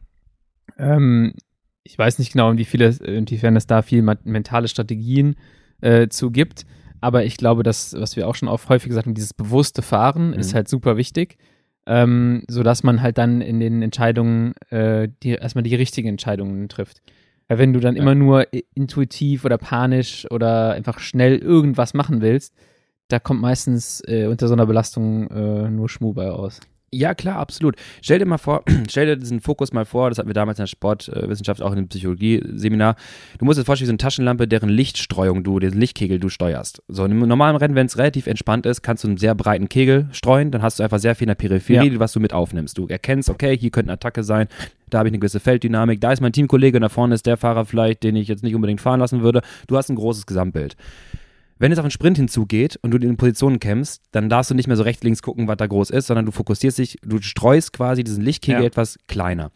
Ähm, ich weiß nicht genau, inwiefern es da viel mentale Strategien äh, zu gibt, aber ich glaube, dass, was wir auch schon oft häufig gesagt haben, dieses bewusste Fahren mhm. ist halt super wichtig, ähm, sodass man halt dann in den Entscheidungen äh, die, erstmal die richtigen Entscheidungen trifft. Weil wenn du dann ja. immer nur intuitiv oder panisch oder einfach schnell irgendwas machen willst, da kommt meistens äh, unter so einer Belastung äh, nur Schmu bei aus. Ja, klar, absolut. Stell dir mal vor, stell dir diesen Fokus mal vor, das hatten wir damals in der Sportwissenschaft, auch in dem Psychologie-Seminar. Du musst dir vorstellen, wie so eine Taschenlampe, deren Lichtstreuung du, den Lichtkegel du steuerst. So, im normalen Rennen, wenn es relativ entspannt ist, kannst du einen sehr breiten Kegel streuen, dann hast du einfach sehr viel in der Peripherie, ja. was du mit aufnimmst. Du erkennst, okay, hier könnte eine Attacke sein, da habe ich eine gewisse Felddynamik, da ist mein Teamkollege, da vorne ist der Fahrer vielleicht, den ich jetzt nicht unbedingt fahren lassen würde. Du hast ein großes Gesamtbild. Wenn es auf einen Sprint hinzugeht und du in Positionen kämpfst, dann darfst du nicht mehr so rechts, links gucken, was da groß ist, sondern du fokussierst dich, du streust quasi diesen Lichtkegel ja. etwas kleiner.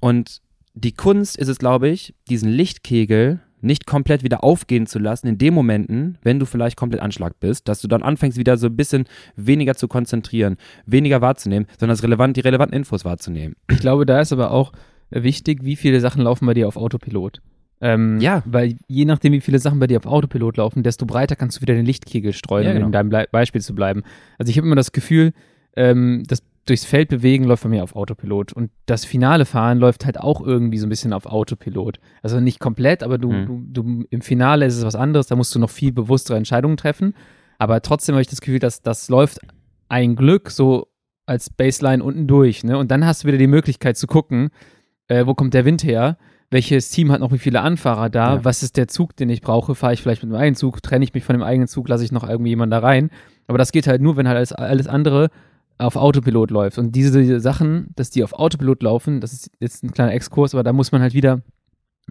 Und die Kunst ist es, glaube ich, diesen Lichtkegel nicht komplett wieder aufgehen zu lassen in den Momenten, wenn du vielleicht komplett Anschlag bist, dass du dann anfängst, wieder so ein bisschen weniger zu konzentrieren, weniger wahrzunehmen, sondern das relevant, die relevanten Infos wahrzunehmen. Ich glaube, da ist aber auch wichtig, wie viele Sachen laufen bei dir auf Autopilot. Ähm, ja. Weil je nachdem, wie viele Sachen bei dir auf Autopilot laufen, desto breiter kannst du wieder den Lichtkegel streuen, ja, genau. um in deinem Ble Beispiel zu bleiben. Also ich habe immer das Gefühl, ähm, das durchs Feld bewegen läuft bei mir auf Autopilot. Und das finale Fahren läuft halt auch irgendwie so ein bisschen auf Autopilot. Also nicht komplett, aber du, mhm. du, du im Finale ist es was anderes, da musst du noch viel bewusstere Entscheidungen treffen. Aber trotzdem habe ich das Gefühl, dass das läuft ein Glück so als Baseline unten durch. Ne? Und dann hast du wieder die Möglichkeit zu gucken, äh, wo kommt der Wind her welches Team hat noch wie viele Anfahrer da, ja. was ist der Zug, den ich brauche, fahre ich vielleicht mit dem eigenen Zug, trenne ich mich von dem eigenen Zug, lasse ich noch irgendwie jemanden da rein. Aber das geht halt nur, wenn halt alles, alles andere auf Autopilot läuft. Und diese Sachen, dass die auf Autopilot laufen, das ist jetzt ein kleiner Exkurs, aber da muss man halt wieder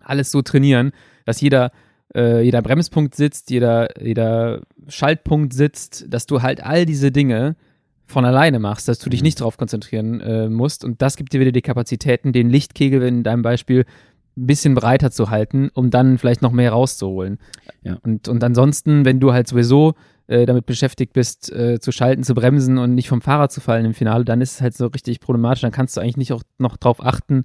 alles so trainieren, dass jeder, äh, jeder Bremspunkt sitzt, jeder, jeder Schaltpunkt sitzt, dass du halt all diese Dinge von alleine machst, dass du dich mhm. nicht darauf konzentrieren äh, musst. Und das gibt dir wieder die Kapazitäten, den Lichtkegel in deinem Beispiel ein bisschen breiter zu halten, um dann vielleicht noch mehr rauszuholen. Ja. Und, und ansonsten, wenn du halt sowieso äh, damit beschäftigt bist, äh, zu schalten, zu bremsen und nicht vom Fahrrad zu fallen im Finale, dann ist es halt so richtig problematisch. Dann kannst du eigentlich nicht auch noch drauf achten,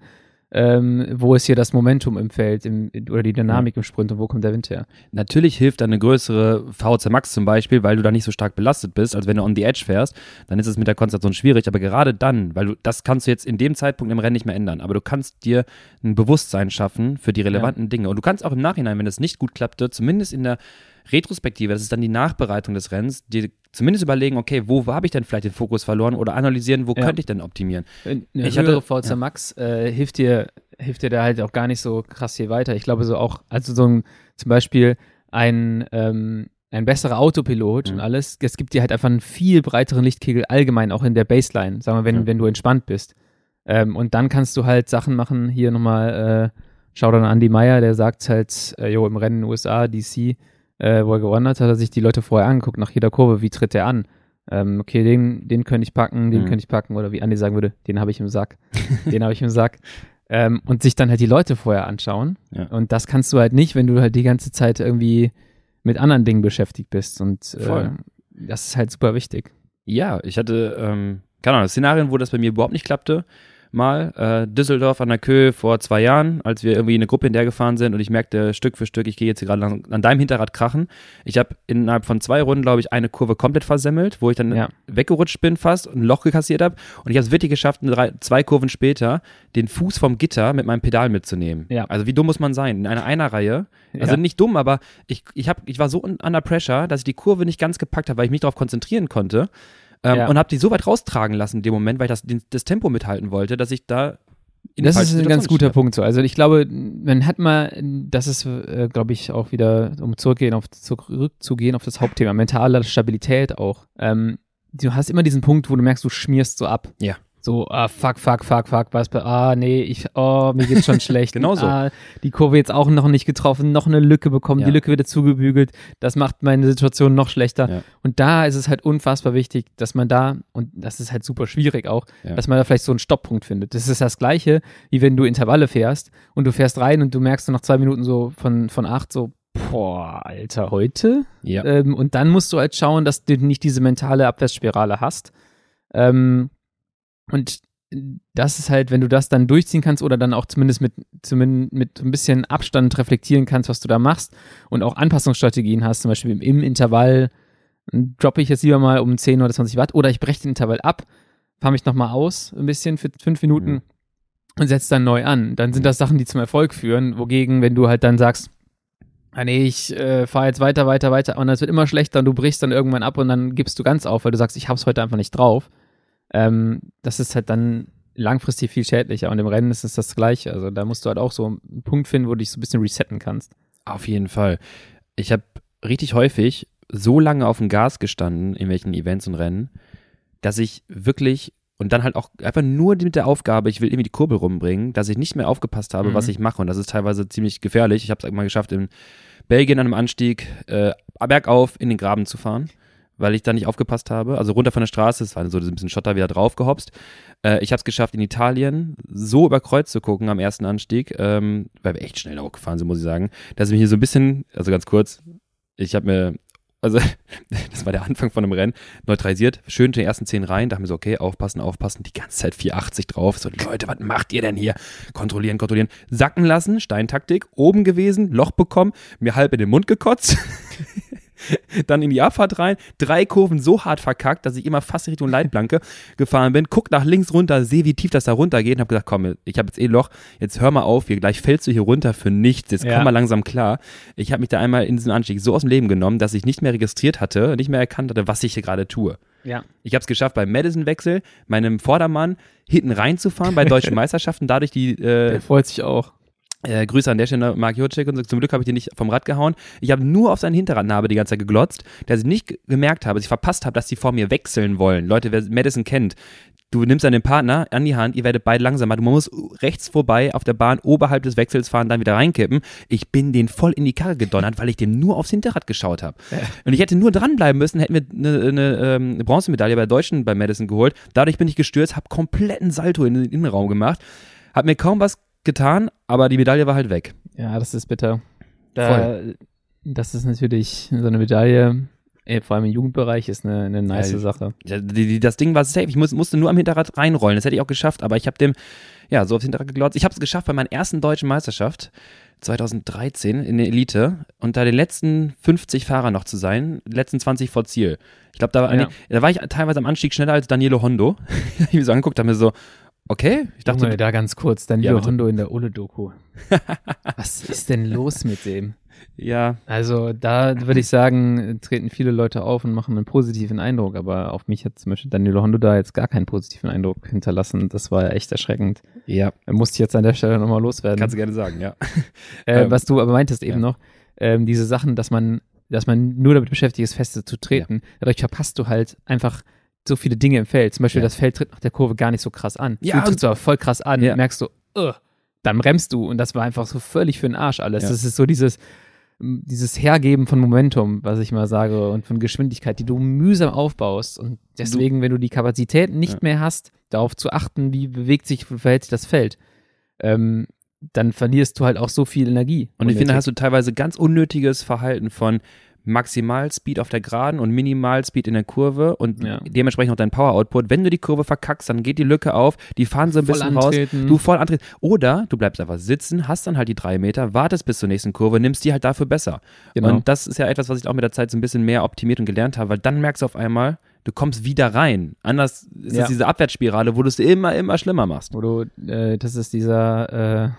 ähm, wo ist hier das Momentum im Feld im, oder die Dynamik im Sprint und wo kommt der Wind her. Natürlich hilft dann eine größere VC Max zum Beispiel, weil du da nicht so stark belastet bist, als wenn du on the edge fährst, dann ist es mit der Konzentration schwierig, aber gerade dann, weil du, das kannst du jetzt in dem Zeitpunkt im Rennen nicht mehr ändern, aber du kannst dir ein Bewusstsein schaffen für die relevanten ja. Dinge und du kannst auch im Nachhinein, wenn es nicht gut klappte, zumindest in der Retrospektive, das ist dann die Nachbereitung des Rennens, dir zumindest überlegen, okay, wo habe ich denn vielleicht den Fokus verloren oder analysieren, wo ja. könnte ich denn optimieren. Eine ich hatte VZ ja. Max äh, hilft dir hilft dir da halt auch gar nicht so krass hier weiter. Ich glaube so auch, also so ein, zum Beispiel ein ähm, ein besserer Autopilot mhm. und alles, es gibt dir halt einfach einen viel breiteren Lichtkegel allgemein, auch in der Baseline, sagen wir, wenn, ja. wenn du entspannt bist. Ähm, und dann kannst du halt Sachen machen, hier nochmal, äh, schau dann an Andy Meyer, der sagt halt, äh, jo, im Rennen USA, DC, äh, wo er gewonnen hat, hat er sich die Leute vorher angeguckt, nach jeder Kurve, wie tritt der an. Ähm, okay, den, den könnte ich packen, den mhm. könnte ich packen, oder wie Andi sagen würde, den habe ich im Sack, den habe ich im Sack. Ähm, und sich dann halt die Leute vorher anschauen. Ja. Und das kannst du halt nicht, wenn du halt die ganze Zeit irgendwie mit anderen Dingen beschäftigt bist. Und äh, das ist halt super wichtig. Ja, ich hatte, ähm, keine Ahnung, Szenarien, wo das bei mir überhaupt nicht klappte mal, äh, Düsseldorf an der Köhe vor zwei Jahren, als wir irgendwie eine Gruppe in der gefahren sind und ich merkte Stück für Stück, ich gehe jetzt gerade an, an, deinem Hinterrad krachen. Ich habe innerhalb von zwei Runden, glaube ich, eine Kurve komplett versemmelt, wo ich dann ja. weggerutscht bin fast und ein Loch gekassiert habe und ich habe es wirklich geschafft, drei, zwei Kurven später den Fuß vom Gitter mit meinem Pedal mitzunehmen. Ja. Also wie dumm muss man sein? In einer Einerreihe. Also ja. nicht dumm, aber ich, ich, hab, ich war so under pressure, dass ich die Kurve nicht ganz gepackt habe, weil ich mich darauf konzentrieren konnte. Ähm, ja. Und habe die so weit raustragen lassen in dem Moment, weil ich das, das Tempo mithalten wollte, dass ich da das ist ein ganz guter Punkt so. Also ich glaube, man hat mal, das ist, äh, glaube ich, auch wieder, um zurückgehen auf, zurückzugehen auf das Hauptthema, mentale Stabilität auch. Ähm, du hast immer diesen Punkt, wo du merkst, du schmierst so ab. Ja. So, ah, fuck, fuck, fuck, fuck, was, ah, nee, ich, oh, mir geht's schon schlecht. genau so. Ah, die Kurve jetzt auch noch nicht getroffen, noch eine Lücke bekommen, ja. die Lücke wieder zugebügelt. Das macht meine Situation noch schlechter. Ja. Und da ist es halt unfassbar wichtig, dass man da, und das ist halt super schwierig auch, ja. dass man da vielleicht so einen Stopppunkt findet. Das ist das Gleiche, wie wenn du Intervalle fährst und du fährst rein und du merkst dann nach zwei Minuten so von, von acht so, boah, Alter, heute? Ja. Ähm, und dann musst du halt schauen, dass du nicht diese mentale Abwärtsspirale hast. Ähm, und das ist halt, wenn du das dann durchziehen kannst oder dann auch zumindest mit, zumindest mit ein bisschen Abstand reflektieren kannst, was du da machst und auch Anpassungsstrategien hast, zum Beispiel im, Intervall droppe ich jetzt lieber mal um 10 oder 20 Watt oder ich breche den Intervall ab, fahre mich nochmal aus ein bisschen für fünf Minuten mhm. und setze dann neu an. Dann sind das Sachen, die zum Erfolg führen, wogegen, wenn du halt dann sagst, ah nee, ich äh, fahre jetzt weiter, weiter, weiter und es wird immer schlechter und du brichst dann irgendwann ab und dann gibst du ganz auf, weil du sagst, ich hab's heute einfach nicht drauf ähm, das ist halt dann langfristig viel schädlicher. Und im Rennen ist es das Gleiche. Also da musst du halt auch so einen Punkt finden, wo du dich so ein bisschen resetten kannst. Auf jeden Fall. Ich habe richtig häufig so lange auf dem Gas gestanden in welchen Events und Rennen, dass ich wirklich und dann halt auch einfach nur mit der Aufgabe, ich will irgendwie die Kurbel rumbringen, dass ich nicht mehr aufgepasst habe, mhm. was ich mache. Und das ist teilweise ziemlich gefährlich. Ich habe es mal geschafft, in Belgien an einem Anstieg äh, bergauf in den Graben zu fahren, weil ich da nicht aufgepasst habe. Also runter von der Straße, es war so ein bisschen Schotter wieder draufgehopst. Äh, ich habe es geschafft, in Italien so über Kreuz zu gucken am ersten Anstieg, ähm, weil wir echt schnell hochgefahren sind, muss ich sagen, dass ich mir hier so ein bisschen, also ganz kurz, ich habe mir also das war der Anfang von einem Rennen, neutralisiert, schön in den ersten zehn rein, dachte mir so, okay, aufpassen, aufpassen, die ganze Zeit 480 drauf, so, Leute, was macht ihr denn hier? Kontrollieren, kontrollieren, sacken lassen, Steintaktik, oben gewesen, Loch bekommen, mir halb in den Mund gekotzt, dann in die Abfahrt rein, drei Kurven so hart verkackt, dass ich immer fast Richtung Leitplanke gefahren bin, guck nach links runter, sehe, wie tief das da runter geht und habe gesagt, komm, ich habe jetzt eh Loch, jetzt hör mal auf, hier, gleich fällst du hier runter für nichts, jetzt ja. komm mal langsam klar. Ich habe mich da einmal in diesem Anstieg so aus dem Leben genommen, dass ich nicht mehr registriert hatte, nicht mehr erkannt hatte, was ich hier gerade tue. Ja. Ich habe es geschafft, beim Madison-Wechsel meinem Vordermann hinten reinzufahren bei deutschen Meisterschaften, dadurch die. Äh, Der freut sich auch. Äh, Grüße an der Stelle, Mark Jurczyk und so. Zum Glück habe ich den nicht vom Rad gehauen. Ich habe nur auf seinen Hinterradnarbe die ganze Zeit geglotzt, dass ich nicht gemerkt habe, dass ich verpasst habe, dass die vor mir wechseln wollen. Leute, wer Madison kennt, du nimmst dann den Partner an die Hand, ihr werdet beide langsamer. Du musst rechts vorbei auf der Bahn oberhalb des Wechsels fahren, dann wieder reinkippen. Ich bin den voll in die Karre gedonnert, weil ich dem nur aufs Hinterrad geschaut habe. Und ich hätte nur dranbleiben müssen, hätten wir eine, eine, ähm, Bronzemedaille bei Deutschen bei Madison geholt. Dadurch bin ich gestürzt, habe kompletten Salto in den Innenraum gemacht. Hat mir kaum was getan, aber die Medaille war halt weg. Ja, das ist bitter. Da, das ist natürlich so eine Medaille, ey, vor allem im Jugendbereich, ist eine, eine nice ja, Sache. Die, die, das Ding war safe. Ich muss, musste nur am Hinterrad reinrollen. Das hätte ich auch geschafft, aber ich habe dem, ja, so aufs Hinterrad geglotzt. Ich habe es geschafft bei meiner ersten deutschen Meisterschaft. 2013 in der Elite und da den letzten 50 Fahrer noch zu sein, letzten 20 vor Ziel. Ich glaube, da, ja. da war ich teilweise am Anstieg schneller als Daniele Hondo. ich habe mir so angeguckt, habe mir so, Okay, ich dachte. Junge, da ganz kurz, dann ja, Hondo in der Ole-Doku. Was ist denn los mit dem? Ja. Also da würde ich sagen, treten viele Leute auf und machen einen positiven Eindruck, aber auf mich hat zum Beispiel Danilo Hondo da jetzt gar keinen positiven Eindruck hinterlassen. Das war ja echt erschreckend. Ja. Er musste jetzt an der Stelle nochmal loswerden. Kannst du gerne sagen, ja. Äh, ähm, was du aber meintest eben ja. noch, ähm, diese Sachen, dass man, dass man nur damit beschäftigt ist, feste zu treten. Ja. Dadurch verpasst du halt einfach so viele Dinge im Feld. Zum Beispiel, ja. das Feld tritt nach der Kurve gar nicht so krass an. Ja, du trittst aber voll krass an, ja. merkst du, uh, dann bremst du und das war einfach so völlig für den Arsch alles. Ja. Das ist so dieses, dieses Hergeben von Momentum, was ich mal sage, und von Geschwindigkeit, die du mühsam aufbaust. Und deswegen, wenn du die Kapazität nicht mehr hast, darauf zu achten, wie bewegt sich, wie verhält sich das Feld, ähm, dann verlierst du halt auch so viel Energie. Und ich finde, da hast du teilweise ganz unnötiges Verhalten von, Maximalspeed auf der Geraden und Minimalspeed in der Kurve und ja. dementsprechend auch dein Power-Output. Wenn du die Kurve verkackst, dann geht die Lücke auf, die fahren so ein voll bisschen antreten. raus, du voll antreten. Oder du bleibst einfach sitzen, hast dann halt die drei Meter, wartest bis zur nächsten Kurve, nimmst die halt dafür besser. Genau. Und das ist ja etwas, was ich auch mit der Zeit so ein bisschen mehr optimiert und gelernt habe, weil dann merkst du auf einmal, du kommst wieder rein. Anders ist ja. es diese Abwärtsspirale, wo du es immer, immer schlimmer machst. Wo du, äh, das ist dieser, äh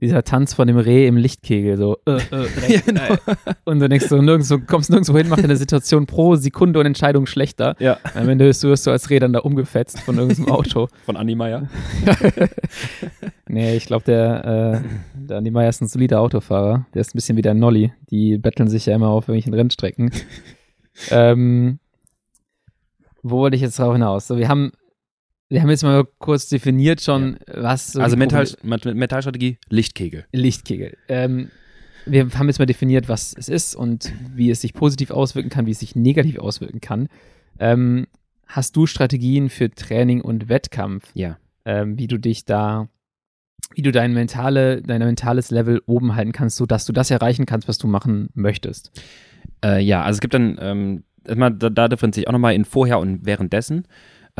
dieser Tanz von dem Reh im Lichtkegel, so, äh, äh, ja, genau. und du denkst so, nirgendwo, kommst nirgendwo hin, macht deine Situation pro Sekunde und Entscheidung schlechter. Ja. Am Ende wirst du, wirst du als Reh dann da umgefetzt von irgendeinem Auto. Von Andi Meier. nee, ich glaube, der, äh, der Andi Meier ist ein solider Autofahrer. Der ist ein bisschen wie der Nolly. Die betteln sich ja immer auf irgendwelchen Rennstrecken. ähm, wo wollte ich jetzt drauf hinaus? So, wir haben wir haben jetzt mal kurz definiert schon, ja. was so Also Mental, Mentalstrategie, Lichtkegel. Lichtkegel. Ähm, wir haben jetzt mal definiert, was es ist und wie es sich positiv auswirken kann, wie es sich negativ auswirken kann. Ähm, hast du Strategien für Training und Wettkampf? Ja. Ähm, wie du dich da, wie du dein mentale, dein mentales Level oben halten kannst, sodass du das erreichen kannst, was du machen möchtest? Äh, ja, also es gibt dann, ähm, da, da differenziere ich auch nochmal in vorher und währenddessen.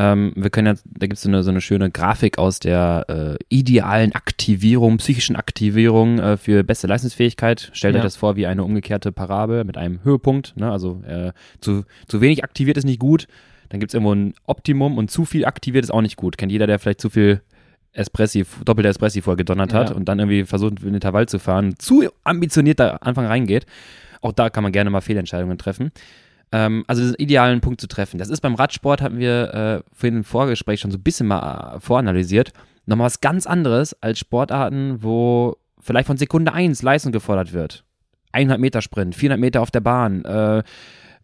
Ähm, wir können ja, da gibt es so eine, so eine schöne Grafik aus der äh, idealen Aktivierung, psychischen Aktivierung äh, für beste Leistungsfähigkeit. Stellt ja. euch das vor wie eine umgekehrte Parabel mit einem Höhepunkt. Ne? Also äh, zu, zu wenig aktiviert ist nicht gut. Dann gibt es irgendwo ein Optimum und zu viel aktiviert ist auch nicht gut. Kennt jeder, der vielleicht zu viel Espressi, doppelte Espressi vorher gedonnert hat ja. und dann irgendwie versucht, in den Intervall zu fahren, zu ambitioniert da Anfang reingeht. Auch da kann man gerne mal Fehlentscheidungen treffen. Ähm, also den idealen Punkt zu treffen. Das ist beim Radsport, hatten wir äh, vorhin im Vorgespräch schon so ein bisschen mal äh, voranalysiert. Nochmal was ganz anderes als Sportarten, wo vielleicht von Sekunde 1 Leistung gefordert wird. 100 Meter Sprint, 400 Meter auf der Bahn, äh,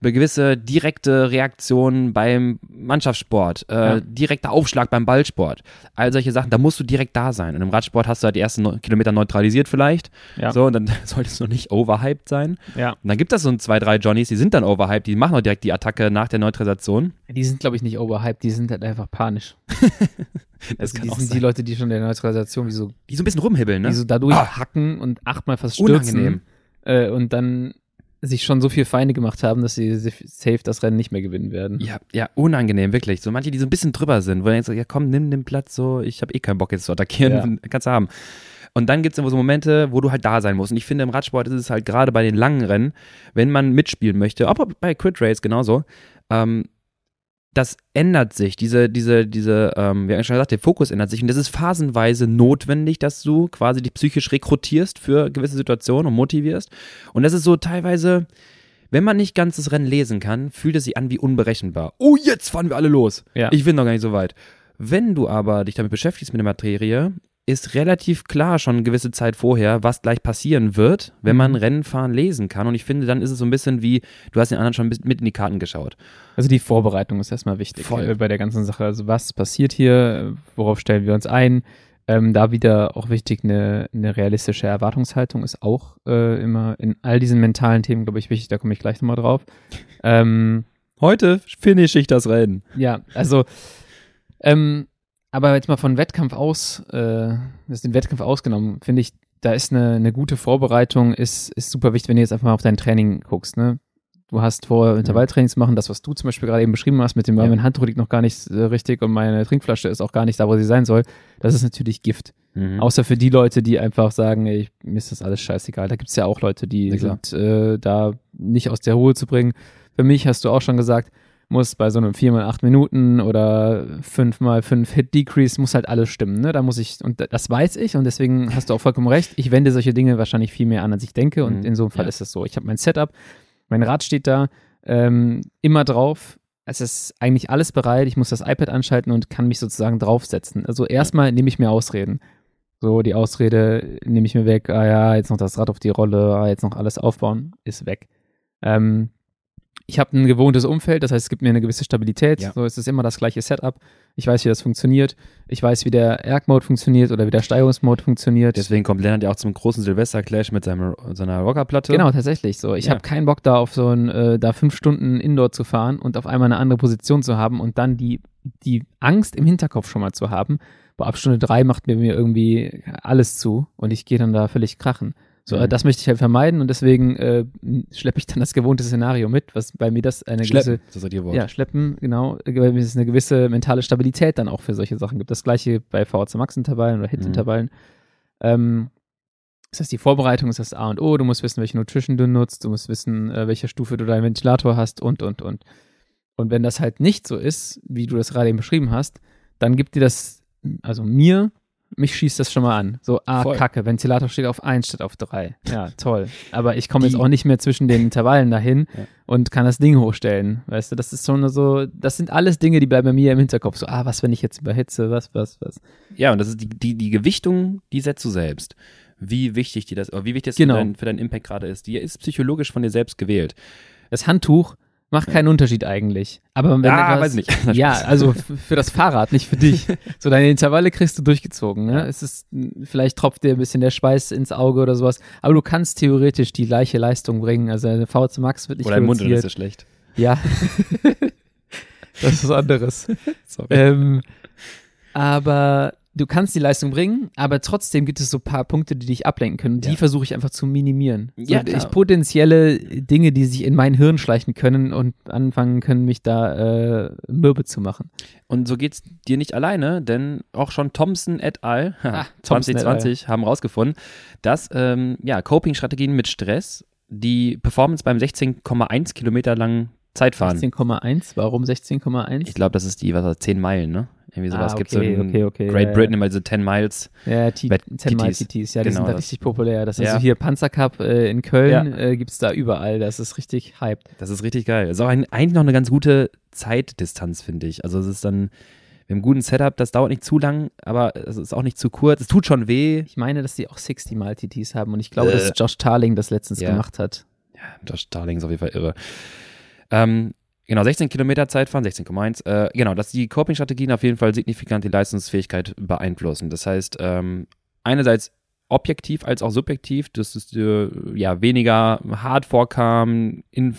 gewisse direkte Reaktion beim Mannschaftssport, äh, ja. direkter Aufschlag beim Ballsport. All solche Sachen, da musst du direkt da sein. Und im Radsport hast du halt die ersten Kilometer neutralisiert vielleicht. Ja. So, und dann solltest du noch nicht overhyped sein. Ja. Und dann gibt es so ein, zwei, drei Johnnies, die sind dann overhyped, die machen auch direkt die Attacke nach der Neutralisation. Die sind, glaube ich, nicht overhyped, die sind halt einfach panisch. das also die sind sein. die Leute, die schon in der Neutralisation wie so. Die so ein bisschen rumhibbeln, ne? Die so dadurch ah. hacken und achtmal fast stürzen. Unangenehm. Äh, und dann sich schon so viel Feinde gemacht haben, dass sie safe das Rennen nicht mehr gewinnen werden. Ja, ja, unangenehm, wirklich. So manche, die so ein bisschen drüber sind, wo dann so, ja komm, nimm den Platz so, ich habe eh keinen Bock jetzt zu attackieren, ja. kannst du haben. Und dann gibt es so Momente, wo du halt da sein musst. Und ich finde, im Radsport ist es halt gerade bei den langen Rennen, wenn man mitspielen möchte, auch bei Crit Race genauso, ähm, das ändert sich. Diese, diese, diese, ähm, wie ich schon gesagt, der Fokus ändert sich. Und das ist phasenweise notwendig, dass du quasi dich psychisch rekrutierst für gewisse Situationen und motivierst. Und das ist so teilweise, wenn man nicht ganz das Rennen lesen kann, fühlt es sich an wie unberechenbar. Oh, jetzt fahren wir alle los. Ja. Ich bin noch gar nicht so weit. Wenn du aber dich damit beschäftigst mit der Materie ist relativ klar schon eine gewisse Zeit vorher, was gleich passieren wird, wenn man mhm. Rennenfahren lesen kann. Und ich finde, dann ist es so ein bisschen wie, du hast den anderen schon mit in die Karten geschaut. Also die Vorbereitung ist erstmal wichtig Voll. Äh, bei der ganzen Sache. Also was passiert hier, worauf stellen wir uns ein? Ähm, da wieder auch wichtig, eine, eine realistische Erwartungshaltung ist auch äh, immer in all diesen mentalen Themen, glaube ich, wichtig. Da komme ich gleich nochmal drauf. Ähm, Heute finish ich das Rennen. Ja, also ähm, aber jetzt mal von Wettkampf aus, äh, das den Wettkampf ausgenommen, finde ich, da ist eine, eine gute Vorbereitung, ist, ist super wichtig, wenn du jetzt einfach mal auf dein Training guckst, ne? Du hast vor, Intervalltrainings zu machen, das, was du zum Beispiel gerade eben beschrieben hast, mit dem, ja. mein Handdruck liegt noch gar nicht äh, richtig und meine Trinkflasche ist auch gar nicht da, wo sie sein soll. Das ist natürlich Gift. Mhm. Außer für die Leute, die einfach sagen, ey, mir ist das alles scheißegal. Da gibt es ja auch Leute, die ja, sind äh, da nicht aus der Ruhe zu bringen. Für mich hast du auch schon gesagt, muss bei so einem 4x8 Minuten oder 5x5 Hit Decrease muss halt alles stimmen. Ne? Da muss ich, und das weiß ich und deswegen hast du auch vollkommen recht. Ich wende solche Dinge wahrscheinlich viel mehr an, als ich denke und mhm. in so einem Fall ja. ist es so. Ich habe mein Setup, mein Rad steht da, ähm, immer drauf. Es ist eigentlich alles bereit. Ich muss das iPad anschalten und kann mich sozusagen draufsetzen. Also erstmal nehme ich mir Ausreden. So, die Ausrede nehme ich mir weg. Ah ja, jetzt noch das Rad auf die Rolle, ah, jetzt noch alles aufbauen, ist weg. Ähm, ich habe ein gewohntes Umfeld, das heißt, es gibt mir eine gewisse Stabilität. Ja. So es ist immer das gleiche Setup. Ich weiß, wie das funktioniert. Ich weiß, wie der Erg-Mode funktioniert oder wie der Steigerungsmode funktioniert. Deswegen kommt Lennart ja auch zum großen Silvester-Clash mit seinem, seiner Rockerplatte. Genau, tatsächlich so. Ich ja. habe keinen Bock da auf so ein, äh, da fünf Stunden Indoor zu fahren und auf einmal eine andere Position zu haben und dann die, die Angst im Hinterkopf schon mal zu haben. Boah, ab Stunde drei macht mir irgendwie alles zu und ich gehe dann da völlig krachen. So, mhm. das möchte ich halt vermeiden und deswegen äh, schleppe ich dann das gewohnte Szenario mit, was bei mir das eine schleppen, gewisse. Das ist Wort. Ja, schleppen, genau. Weil es eine gewisse mentale Stabilität dann auch für solche Sachen gibt. Das gleiche bei VHC Max-Intervallen oder Hit-Intervallen. Mhm. Ähm, das heißt, die Vorbereitung ist das A und O. Du musst wissen, welche Nutrition du nutzt. Du musst wissen, äh, welche Stufe du deinen Ventilator hast und, und, und. Und wenn das halt nicht so ist, wie du das gerade eben beschrieben hast, dann gibt dir das, also mir mich schießt das schon mal an. So, ah, Voll. Kacke, Ventilator steht auf 1 statt auf 3. Ja, toll. Aber ich komme jetzt auch nicht mehr zwischen den Intervallen dahin ja. und kann das Ding hochstellen. Weißt du, das ist schon so, das sind alles Dinge, die bleiben bei mir im Hinterkopf. So, ah, was, wenn ich jetzt überhitze, was, was, was. Ja, und das ist die, die, die Gewichtung, die setzt du selbst. Wie wichtig dir das, wie wichtig das genau. für, dein, für deinen Impact gerade ist. Die ist psychologisch von dir selbst gewählt. Das Handtuch Macht keinen Unterschied eigentlich. Aber wenn ja, etwas, weiß nicht. ja, also für das Fahrrad, nicht für dich. So deine Intervalle kriegst du durchgezogen. Ne? Es ist vielleicht tropft dir ein bisschen der Schweiß ins Auge oder sowas, aber du kannst theoretisch die gleiche Leistung bringen. Also eine VC Max wird nicht Oder dein Mund ist ja schlecht. Ja. das ist was anderes. Sorry. Ähm, aber du kannst die Leistung bringen, aber trotzdem gibt es so ein paar Punkte, die dich ablenken können. Die ja. versuche ich einfach zu minimieren. So, ja, ich potenzielle Dinge, die sich in mein Hirn schleichen können und anfangen können, mich da äh, mürbe zu machen. Und so geht es dir nicht alleine, denn auch schon Thompson et al. Ah, 2020 et al. haben herausgefunden, dass ähm, ja, Coping-Strategien mit Stress die Performance beim 16,1 Kilometer langen Zeitfahren. 16,1, warum 16,1? Ich glaube, das ist die, was war 10 Meilen, ne? Irgendwie sowas ah, gibt okay, so in okay, okay, Great ja, Britain immer diese 10 Miles. Ja, T 10 Miles TTs, ja, die Genau, sind da das- richtig populär. Das ist Ja. also hier Panzercup äh, in Köln, Ja. äh, gibt es da überall. Das ist richtig hyped. Das ist richtig geil. Ist auch ein, eigentlich noch eine ganz gute Zeitdistanz, finde ich. Also es ist dann mit einem guten Setup, das dauert nicht zu lang, aber es ist auch nicht zu kurz. Es tut schon weh. Ich meine, dass die auch 60 Mal TTs haben und ich glaube, Äh. dass Josh Tarling das letztens Ja. gemacht hat. Josh Starling ist auf jeden Fall irre. Ähm, genau, 16 Kilometer Zeitfahren, 16,1. Äh, genau, dass die Coping-Strategien auf jeden Fall signifikant die Leistungsfähigkeit beeinflussen. Das heißt, ähm, einerseits objektiv als auch subjektiv, dass es dir ja weniger hart vorkam, in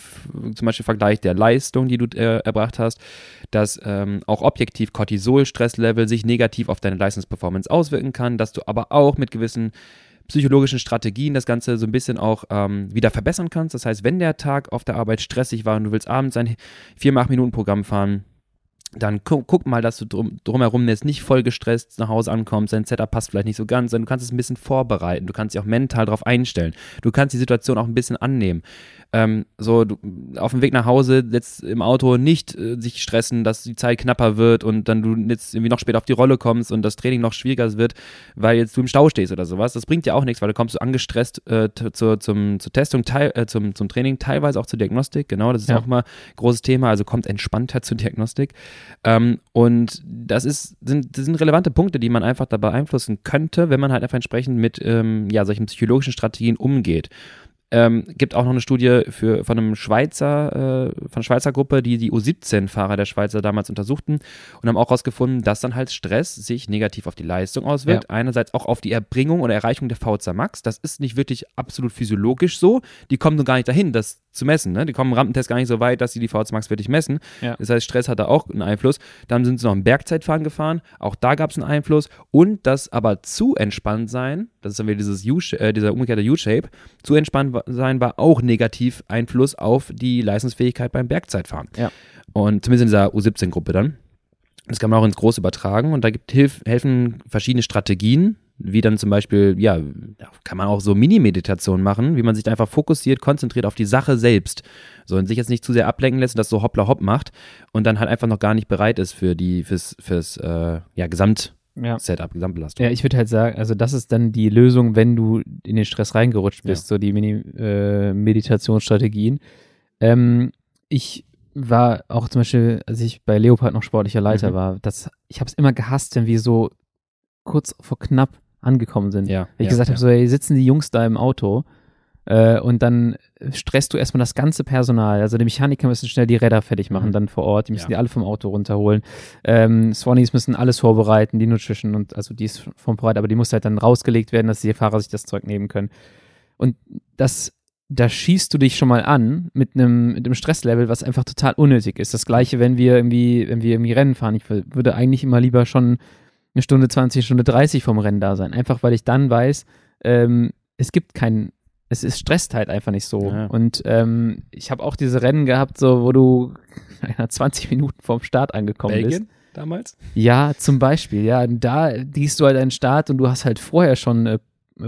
zum Beispiel Vergleich der Leistung, die du äh, erbracht hast, dass ähm, auch objektiv Cortisol-Stresslevel sich negativ auf deine Leistungsperformance auswirken kann, dass du aber auch mit gewissen psychologischen Strategien das Ganze so ein bisschen auch ähm, wieder verbessern kannst. Das heißt, wenn der Tag auf der Arbeit stressig war und du willst abends ein 4-8-Minuten-Programm fahren, dann gu guck mal, dass du drum, drumherum jetzt nicht voll gestresst nach Hause ankommst, dein Setup passt vielleicht nicht so ganz, sondern du kannst es ein bisschen vorbereiten, du kannst dich auch mental darauf einstellen, du kannst die Situation auch ein bisschen annehmen. Ähm, so, du, auf dem Weg nach Hause jetzt im Auto nicht äh, sich stressen, dass die Zeit knapper wird und dann du jetzt irgendwie noch später auf die Rolle kommst und das Training noch schwieriger wird, weil jetzt du im Stau stehst oder sowas. Das bringt ja auch nichts, weil du kommst so angestresst äh, zur, zum, zur Testung, äh, zum, zum Training, teilweise auch zur Diagnostik. Genau, das ist Ja. auch mal ein großes Thema. Also kommt entspannter zur Diagnostik. Ähm, und das ist, sind, das sind relevante Punkte, die man einfach da beeinflussen könnte, wenn man halt einfach entsprechend mit ähm, ja, solchen psychologischen Strategien umgeht. Ähm, gibt auch noch eine Studie für, von einem Schweizer, äh, von einer Schweizer Gruppe, die die U17-Fahrer der Schweizer damals untersuchten und haben auch herausgefunden, dass dann halt Stress sich negativ auf die Leistung auswirkt. Einerseits auch auf die Erbringung oder Erreichung der VZ Max. Das ist nicht wirklich absolut physiologisch so. Die kommen nur gar nicht dahin, das zu messen. Ne? Die kommen im Rampentest gar nicht so weit, dass sie die VZ Max wirklich messen. Ja. Das heißt, Stress hat da auch einen Einfluss. Dann sind sie noch im Bergzeitfahren gefahren. Auch da gab es einen Einfluss. Und das aber zu entspannt sein, das ist dann wieder dieses U äh, dieser umgekehrte U-Shape, zu entspannt sein war auch negativ Einfluss auf die Leistungsfähigkeit beim Bergzeitfahren. Ja. Und zumindest in dieser U17-Gruppe dann. Das kann man auch ins Große übertragen und da gibt hilf, helfen verschiedene Strategien, wie dann zum Beispiel, ja, da kann man auch so Mini-Meditationen machen, wie man sich da einfach fokussiert, konzentriert auf die Sache selbst. So und sich jetzt nicht zu sehr ablenken lässt und das so hoppla hopp macht und dann halt einfach noch gar nicht bereit ist für die, fürs, fürs äh, ja, Gesamt-Setup, Ja. Gesamtbelastung. Ja, ich würde halt sagen, also das ist dann die Lösung, wenn du in den Stress reingerutscht bist, so die Mini-Meditationsstrategien. ähm, ich war auch zum Beispiel, als ich bei Leopard noch sportlicher Leiter Mhm. war, das, ich habe es immer gehasst, wenn wir so kurz vor knapp angekommen sind. Ja, ich ja, gesagt ja. habe, so, ey, sitzen die Jungs da im Auto äh, und dann stresst du erstmal das ganze Personal. Also die Mechaniker müssen schnell die Räder fertig machen, Mhm. dann vor Ort. Die müssen Ja. die alle vom Auto runterholen. Ähm, Swannies müssen alles vorbereiten, die Nutrition und also die ist vom Vorrat, aber die muss halt dann rausgelegt werden, dass die Fahrer sich das Zeug nehmen können. Und das, da schießt du dich schon mal an mit einem, mit einem Stresslevel, was einfach total unnötig ist. Das gleiche, wenn wir irgendwie, wenn wir irgendwie Rennen fahren. Ich wür- würde eigentlich immer lieber schon eine Stunde 20, Stunde 30 vom Rennen da sein. Einfach weil ich dann weiß, ähm, es gibt keinen, es ist stresst halt einfach nicht so. Ja. Und ähm, ich habe auch diese Rennen gehabt, so wo du nach 20 Minuten vorm Start angekommen bist. Belgien damals? Ja, zum Beispiel, ja. Da liest du halt einen Start und du hast halt vorher schon äh,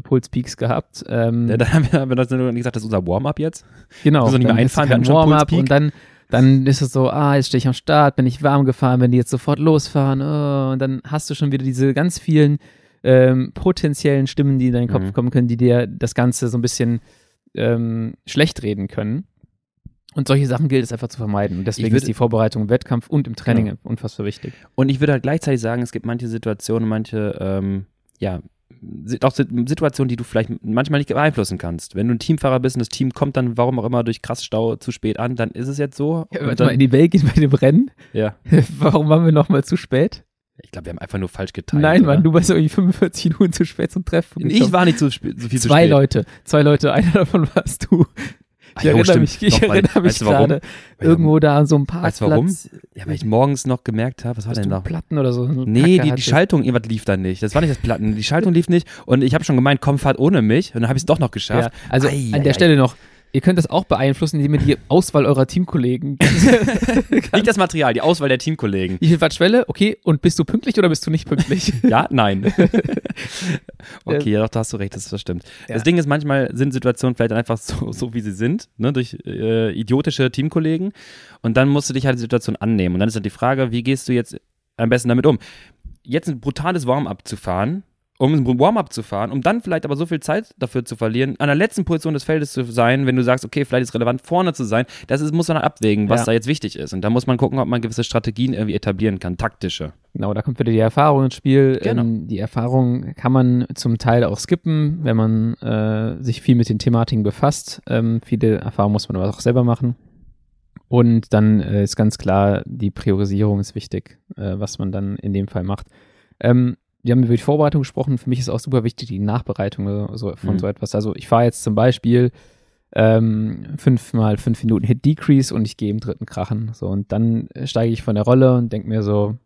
Pulspeaks gehabt. Ähm, Ja, dann haben wir, haben wir das gesagt, das ist unser Warm-up jetzt. genau. wir nicht mehr einfahren, dann schon Warm-up und dann, dann ist es so, ah, jetzt stehe ich am Start, bin ich warm gefahren, wenn die jetzt sofort losfahren. Oh, und dann hast du schon wieder diese ganz vielen ähm, potenziellen Stimmen, die in deinen Kopf Mhm. kommen können, die dir das Ganze so ein bisschen ähm, schlecht reden können. Und solche Sachen gilt es einfach zu vermeiden. Und deswegen würde- ist die Vorbereitung im Wettkampf und im Training Genau. unfassbar wichtig. Und ich würde halt gleichzeitig sagen, es gibt manche Situationen, manche, ähm, ja, auch Si- Situationen, die du vielleicht manchmal nicht beeinflussen kannst. Wenn du ein Teamfahrer bist und das Team kommt dann, warum auch immer, durch krass Stau zu spät an, dann ist es jetzt so. Ja, warte mal, dann, in die Belgien bei dem Rennen? ja. Warum waren wir nochmal zu spät? Ich glaube, wir haben einfach nur falsch geteilt. Nein, oder? Mann, du warst irgendwie 45 Minuten zu spät zum Treffen. Ich war nicht so, so viel zu Zwei spät. Leute, zwei Leute, einer davon warst du. Ich jo, erinnere mich, ich Doch, weil- erinnere mich weißt du gerade irgendwo da an so einem Weißt du warum? Parkplatz. Ja, weil ich morgens noch gemerkt habe, was war denn da? Platten oder so. so Nee, Kacke die, die. Schaltung, irgendwas lief dann nicht. Das war nicht das Platten. Die Schaltung lief nicht und ich habe schon gemeint, komm, fahrt ohne mich und dann habe ich es doch noch Ja, geschafft. also Ei, an ei, der ei. Stelle noch, Ihr könnt das auch beeinflussen, indem ihr die Auswahl eurer Teamkollegen. nicht das Material, die Auswahl der Teamkollegen. Wie viel Watt Schwelle? Okay, und bist du pünktlich oder bist du nicht pünktlich? ja, nein. okay, ja, doch, da hast du recht, das, das stimmt. Ja. Das Ding ist, manchmal sind Situationen vielleicht einfach so, so wie sie sind, ne, durch äh, idiotische Teamkollegen. Und dann musst du dich halt die Situation annehmen. Und dann ist halt die Frage, wie gehst du jetzt am besten damit um? Jetzt ein brutales Warm-up zu fahren, um ein Warm-up zu fahren, um dann vielleicht aber so viel Zeit dafür zu verlieren, an der letzten Position des Feldes zu sein, wenn du sagst, okay, vielleicht ist es relevant, vorne zu sein, das ist, muss man abwägen, was ja. da jetzt wichtig ist. Und da muss man gucken, ob man gewisse Strategien irgendwie etablieren kann, taktische. Genau, da kommt wieder die Erfahrung ins Spiel. Genau. Ähm, die Erfahrung kann man zum Teil auch skippen, wenn man äh, sich viel mit den Thematiken befasst. Ähm, viele Erfahrungen muss man aber auch selber machen. Und dann äh, ist ganz klar, die Priorisierung ist wichtig, äh, was man dann in dem Fall macht. Ähm, wir haben über die Vorbereitung gesprochen. Für mich ist auch super wichtig die Nachbereitung so, von mhm. so etwas. Also ich fahre jetzt zum Beispiel ähm, fünfmal fünf Minuten Hit Decrease und ich gehe im dritten Krachen. So und dann steige ich von der Rolle und denke mir so,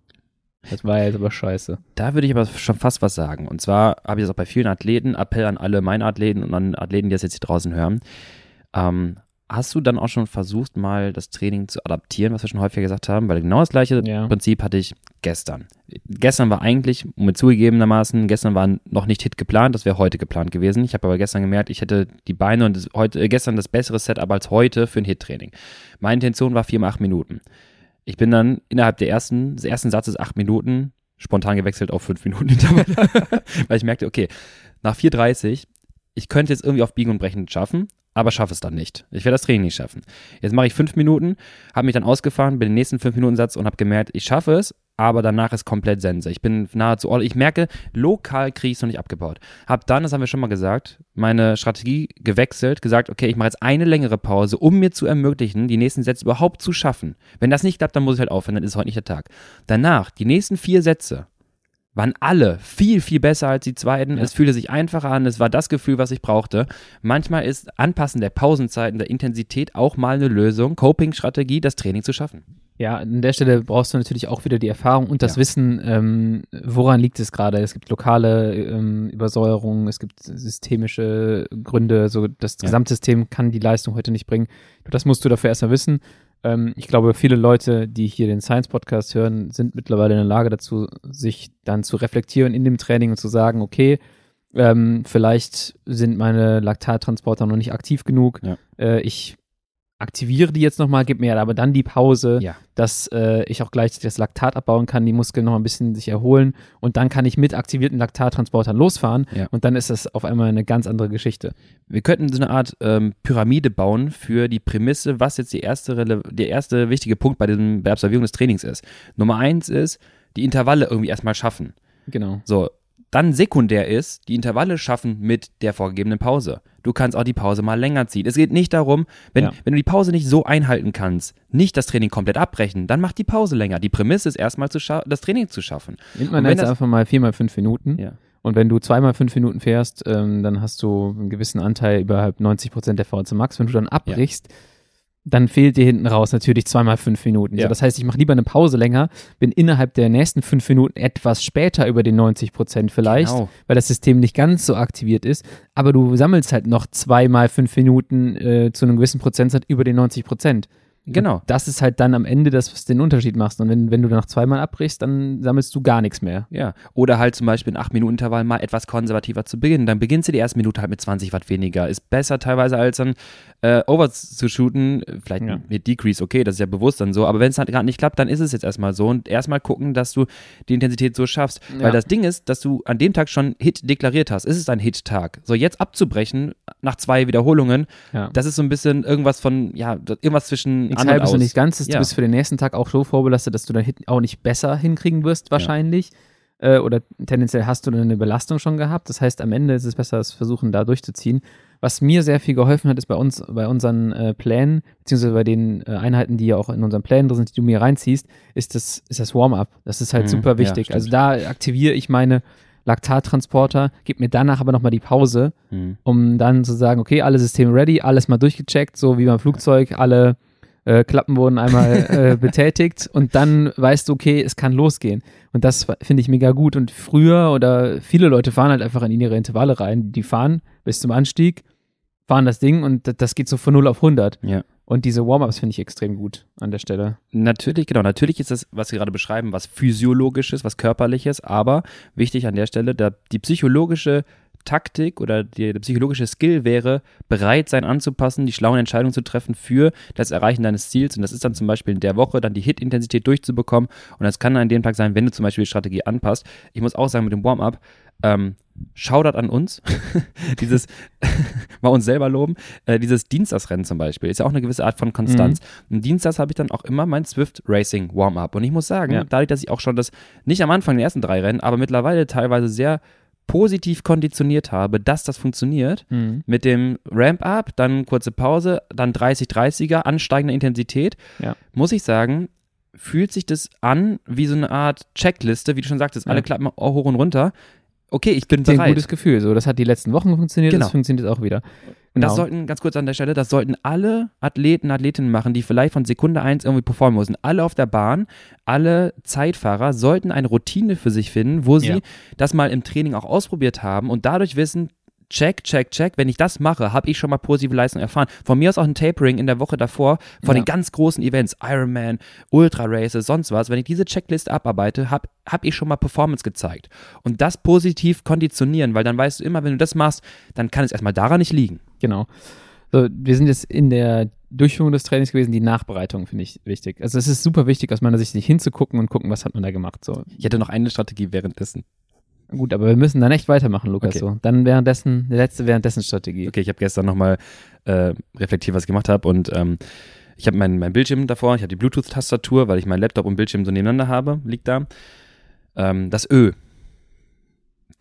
das war jetzt aber scheiße. Da würde ich aber schon fast was sagen. Und zwar habe ich das auch bei vielen Athleten, Appell an alle meine Athleten und an Athleten, die das jetzt hier draußen hören. Ähm, Hast du dann auch schon versucht, mal das Training zu adaptieren, was wir schon häufiger gesagt haben? Weil genau das gleiche ja. Prinzip hatte ich gestern. Gestern war eigentlich, mit zugegebenermaßen, gestern war noch nicht Hit geplant, das wäre heute geplant gewesen. Ich habe aber gestern gemerkt, ich hätte die Beine und das, heute, äh, gestern das bessere Setup als heute für ein Hit-Training. Meine Intention war vier mal acht Minuten. Ich bin dann innerhalb der ersten, des ersten Satzes acht Minuten spontan gewechselt auf fünf Minuten weil ich merkte, okay, nach 4,30 ich könnte jetzt irgendwie auf Biegen und Brechen schaffen, aber schaffe es dann nicht. Ich werde das Training nicht schaffen. Jetzt mache ich fünf Minuten, habe mich dann ausgefahren, bin den nächsten fünf Minuten Satz und habe gemerkt, ich schaffe es, aber danach ist komplett Sense. Ich bin nahezu all. Ich merke, lokal kriege ich es noch nicht abgebaut. Hab dann, das haben wir schon mal gesagt, meine Strategie gewechselt, gesagt, okay, ich mache jetzt eine längere Pause, um mir zu ermöglichen, die nächsten Sätze überhaupt zu schaffen. Wenn das nicht klappt, dann muss ich halt aufhören, dann ist heute nicht der Tag. Danach, die nächsten vier Sätze, waren alle viel, viel besser als die zweiten. Ja. Es fühlte sich einfacher an. Es war das Gefühl, was ich brauchte. Manchmal ist Anpassen der Pausenzeiten, der Intensität auch mal eine Lösung, Coping-Strategie, das Training zu schaffen. Ja, an der Stelle brauchst du natürlich auch wieder die Erfahrung und das ja. Wissen, ähm, woran liegt es gerade. Es gibt lokale ähm, Übersäuerungen, es gibt systemische Gründe, so das ja. Gesamtsystem kann die Leistung heute nicht bringen. Das musst du dafür erstmal wissen. Ähm, ich glaube, viele Leute, die hier den Science Podcast hören, sind mittlerweile in der Lage dazu, sich dann zu reflektieren in dem Training und zu sagen, okay, ähm, vielleicht sind meine Laktattransporter noch nicht aktiv genug. Ja. Äh, ich aktiviere die jetzt nochmal, gib mir aber dann die Pause, ja. dass äh, ich auch gleich das Laktat abbauen kann, die Muskeln noch ein bisschen sich erholen und dann kann ich mit aktivierten Laktattransportern losfahren ja. und dann ist das auf einmal eine ganz andere Geschichte. Wir könnten so eine Art ähm, Pyramide bauen für die Prämisse, was jetzt die erste, der erste wichtige Punkt bei, diesem, bei der Absolvierung des Trainings ist. Nummer eins ist, die Intervalle irgendwie erstmal schaffen. Genau. So, dann sekundär ist, die Intervalle schaffen mit der vorgegebenen Pause. Du kannst auch die Pause mal länger ziehen. Es geht nicht darum, wenn, ja. wenn du die Pause nicht so einhalten kannst, nicht das Training komplett abbrechen, dann mach die Pause länger. Die Prämisse ist erstmal zu das Training zu schaffen. Nimmt man jetzt einfach mal viermal fünf Minuten. Ja. Und wenn du zweimal fünf Minuten fährst, ähm, dann hast du einen gewissen Anteil überhalb 90 Prozent der VZ Max. Wenn du dann abbrichst, ja dann fehlt dir hinten raus natürlich zweimal fünf Minuten. Ja. So, das heißt, ich mache lieber eine Pause länger, bin innerhalb der nächsten fünf Minuten etwas später über den 90 Prozent vielleicht, genau. weil das System nicht ganz so aktiviert ist, aber du sammelst halt noch zweimal fünf Minuten äh, zu einem gewissen Prozentsatz über den 90 Prozent. Genau. Und das ist halt dann am Ende das, was den Unterschied macht. Und wenn, wenn du nach zweimal abbrichst, dann sammelst du gar nichts mehr. Ja. Oder halt zum Beispiel in 8-Minuten-Intervall mal etwas konservativer zu beginnen. Dann beginnst du die erste Minute halt mit 20 Watt weniger. Ist besser teilweise als dann äh, over zu shooten. Vielleicht ja. mit Decrease, okay, das ist ja bewusst dann so. Aber wenn es halt gerade nicht klappt, dann ist es jetzt erstmal so. Und erstmal gucken, dass du die Intensität so schaffst. Ja. Weil das Ding ist, dass du an dem Tag schon Hit deklariert hast. Ist es ein Hit-Tag? So, jetzt abzubrechen nach zwei Wiederholungen, ja. das ist so ein bisschen irgendwas von, ja, irgendwas zwischen Nichts an und aus. nicht ganz. Ja. Du bist für den nächsten Tag auch so vorbelastet, dass du dann auch nicht besser hinkriegen wirst, wahrscheinlich. Ja. Äh, oder tendenziell hast du dann eine Belastung schon gehabt. Das heißt, am Ende ist es besser, das Versuchen da durchzuziehen. Was mir sehr viel geholfen hat, ist bei uns, bei unseren äh, Plänen, beziehungsweise bei den äh, Einheiten, die ja auch in unseren Plänen drin sind, die du mir reinziehst, ist das, ist das Warm-up. Das ist halt mhm, super wichtig. Ja, also da aktiviere ich meine Laktattransporter, gib mir danach aber nochmal die Pause, mhm. um dann zu sagen, okay, alle Systeme ready, alles mal durchgecheckt, so wie beim Flugzeug, alle äh, Klappen wurden einmal äh, betätigt und dann weißt du, okay, es kann losgehen. Und das finde ich mega gut. Und früher oder viele Leute fahren halt einfach in ihre Intervalle rein. Die fahren bis zum Anstieg, fahren das Ding und das geht so von 0 auf 100. Ja. Und diese Warm-ups finde ich extrem gut an der Stelle. Natürlich, genau. Natürlich ist das, was wir gerade beschreiben, was physiologisches, was körperliches, aber wichtig an der Stelle, da die psychologische Taktik oder die, der psychologische Skill wäre, bereit sein anzupassen, die schlauen Entscheidungen zu treffen für das Erreichen deines Ziels. Und das ist dann zum Beispiel in der Woche dann die Hit-Intensität durchzubekommen. Und das kann an dem Tag sein, wenn du zum Beispiel die Strategie anpasst. Ich muss auch sagen, mit dem Warm-up, ähm, Shoutout an uns, dieses mal uns selber loben, äh, dieses Dienstagsrennen zum Beispiel, ist ja auch eine gewisse Art von Konstanz. Mhm. Und Dienstags habe ich dann auch immer mein Swift Racing Warm-up. Und ich muss sagen, ja. dadurch, dass ich auch schon das, nicht am Anfang der ersten drei Rennen, aber mittlerweile teilweise sehr positiv konditioniert habe, dass das funktioniert, mhm. mit dem Ramp-up, dann kurze Pause, dann 30-30er, ansteigende Intensität, ja. muss ich sagen, fühlt sich das an wie so eine Art Checkliste, wie du schon sagtest, ja. alle klappen hoch und runter okay, ich bin bereit. Ein gutes Gefühl. So, das hat die letzten Wochen funktioniert, genau. das funktioniert auch wieder. Genau. Das sollten, ganz kurz an der Stelle, das sollten alle Athleten, Athletinnen machen, die vielleicht von Sekunde 1 irgendwie performen müssen. Alle auf der Bahn, alle Zeitfahrer sollten eine Routine für sich finden, wo sie ja. das mal im Training auch ausprobiert haben und dadurch wissen, check, check, check. Wenn ich das mache, habe ich schon mal positive Leistung erfahren. Von mir aus auch ein Tapering in der Woche davor von ja. den ganz großen Events, Ironman, Ultra Races, sonst was. Wenn ich diese Checkliste abarbeite, habe hab ich schon mal Performance gezeigt. Und das positiv konditionieren, weil dann weißt du immer, wenn du das machst, dann kann es erstmal daran nicht liegen. Genau. So, wir sind jetzt in der Durchführung des Trainings gewesen, die Nachbereitung finde ich wichtig. Also es ist super wichtig, aus meiner Sicht sich hinzugucken und gucken, was hat man da gemacht. So. Ich hätte noch eine Strategie währenddessen. Gut, aber wir müssen dann echt weitermachen, Lukas. Okay. So. Dann währenddessen, die letzte währenddessen Strategie. Okay, ich habe gestern nochmal äh, reflektiert, was ich gemacht habe und ähm, ich habe meinen mein Bildschirm davor, ich habe die Bluetooth-Tastatur, weil ich meinen Laptop und Bildschirm so nebeneinander habe, liegt da. Ähm, das Ö.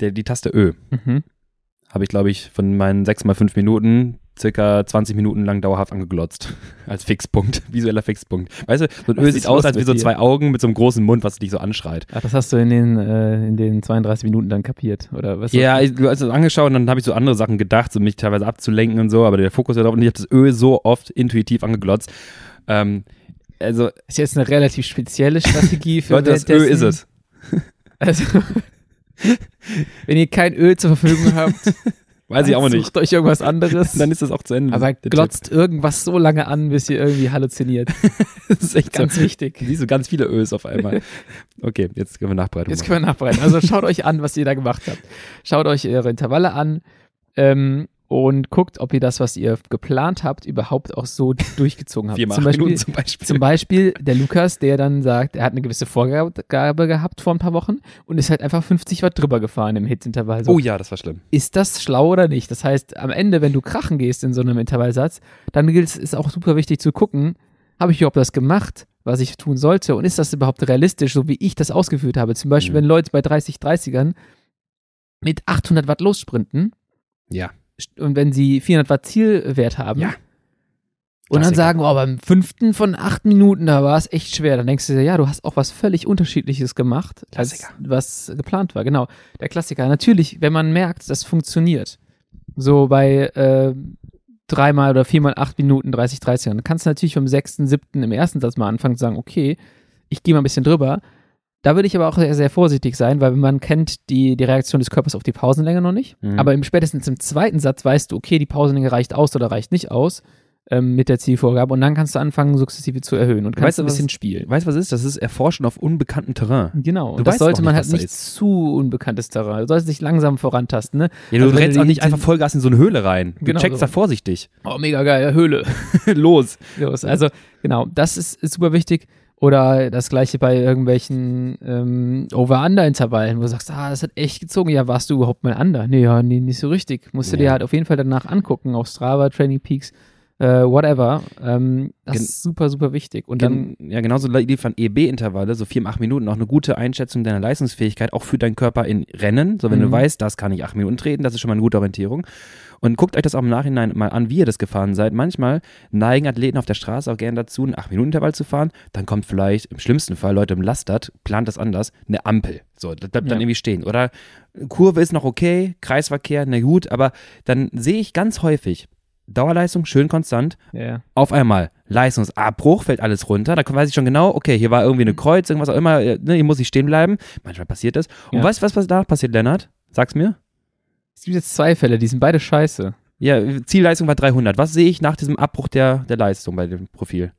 Der, die Taste Ö. Mhm. Habe ich, glaube ich, von meinen 6 mal 5 Minuten circa 20 Minuten lang dauerhaft angeglotzt. Als Fixpunkt, visueller Fixpunkt. Weißt du, so ein Öl sieht aus, als wie so zwei Augen mit so einem großen Mund, was dich so anschreit. Ach, das hast du in den, äh, in den 32 Minuten dann kapiert, oder was? Ja, ich, du hast es angeschaut und dann habe ich so andere Sachen gedacht, so mich teilweise abzulenken und so, aber der Fokus war drauf und ich habe das Öl so oft intuitiv angeglotzt. Ähm, also. Ist jetzt eine relativ spezielle Strategie für Leute, das Öl ist es. Also, wenn ihr kein Öl zur Verfügung habt, Weiß ich auch nicht. Sucht euch irgendwas anderes. Dann ist das auch zu Ende. Aber glotzt Tipp. irgendwas so lange an, bis ihr irgendwie halluziniert. das ist echt ganz so. wichtig. Siehst du ganz viele Ös auf einmal. Okay, jetzt können wir nachbereiten. Jetzt können wir nachbereiten. Also schaut euch an, was ihr da gemacht habt. Schaut euch eure Intervalle an. Ähm, und guckt, ob ihr das, was ihr geplant habt, überhaupt auch so durchgezogen habt. Zum Beispiel, zum Beispiel. Zum Beispiel der Lukas, der dann sagt, er hat eine gewisse Vorgabe gehabt vor ein paar Wochen und ist halt einfach 50 Watt drüber gefahren im Hitintervall. So, oh ja, das war schlimm. Ist das schlau oder nicht? Das heißt, am Ende, wenn du krachen gehst in so einem Intervallsatz, dann gilt es, auch super wichtig zu gucken, habe ich überhaupt das gemacht, was ich tun sollte und ist das überhaupt realistisch, so wie ich das ausgeführt habe? Zum Beispiel, mhm. wenn Leute bei 30, 30ern mit 800 Watt lossprinten. Ja und wenn sie 400 Watt Zielwert haben. Ja. Und dann sagen, oh, beim fünften von acht Minuten, da war es echt schwer. Dann denkst du dir, ja, du hast auch was völlig Unterschiedliches gemacht, als was geplant war. Genau, der Klassiker. Natürlich, wenn man merkt, das funktioniert. So bei äh, dreimal oder viermal acht Minuten 30, 30, dann kannst du natürlich vom sechsten, siebten im ersten Satz mal anfangen zu sagen, okay, ich gehe mal ein bisschen drüber. Da würde ich aber auch sehr, sehr vorsichtig sein, weil man kennt die, die Reaktion des Körpers auf die Pausenlänge noch nicht. Mhm. Aber im, spätestens im zweiten Satz weißt du, okay, die Pausenlänge reicht aus oder reicht nicht aus ähm, mit der Zielvorgabe. Und dann kannst du anfangen, sukzessive zu erhöhen und kannst weißt, ein bisschen was, spielen. Weißt du, was ist? Das ist Erforschen auf unbekanntem Terrain. Genau. Du und das sollte man halt nicht zu unbekanntes Terrain. Du solltest dich langsam vorantasten. Ne? Ja, du also, rennst auch nicht einfach Vollgas in so eine Höhle rein. Du genau, checkst so. da vorsichtig. Oh, mega geil. Höhle. Los. Los. Also, genau. Das ist, ist super wichtig. Oder das gleiche bei irgendwelchen ähm, Over-Under-Intervallen, wo du sagst, ah, das hat echt gezogen. Ja, warst du überhaupt mal under? Nee, ja, nee, nicht so richtig. Musst du ja. dir halt auf jeden Fall danach angucken, auf Strava, Training Peaks, äh, whatever. Ähm, das Gen ist super, super wichtig. Und dann. ja, genauso liefern EB-Intervalle, so vier, acht Minuten, auch eine gute Einschätzung deiner Leistungsfähigkeit, auch für deinen Körper in Rennen. So, wenn mhm. du weißt, das kann ich acht Minuten treten, das ist schon mal eine gute Orientierung. Und guckt euch das auch im Nachhinein mal an, wie ihr das gefahren seid. Manchmal neigen Athleten auf der Straße auch gerne dazu, einen 8-Minuten-Intervall zu fahren. Dann kommt vielleicht im schlimmsten Fall, Leute im Lastert, plant das anders, eine Ampel. So, das bleibt ja. dann irgendwie stehen. Oder Kurve ist noch okay, Kreisverkehr, na gut, aber dann sehe ich ganz häufig, Dauerleistung schön konstant. Yeah. Auf einmal Leistungsabbruch, fällt alles runter. Da weiß ich schon genau, okay, hier war irgendwie eine Kreuz, irgendwas auch immer, ne, hier muss ich stehen bleiben. Manchmal passiert das. Und ja. weißt du, was, was da passiert, Lennart? Sag's mir. Es gibt jetzt zwei Fälle, die sind beide scheiße. Ja, Zielleistung war 300. Was sehe ich nach diesem Abbruch der, der Leistung bei dem Profil?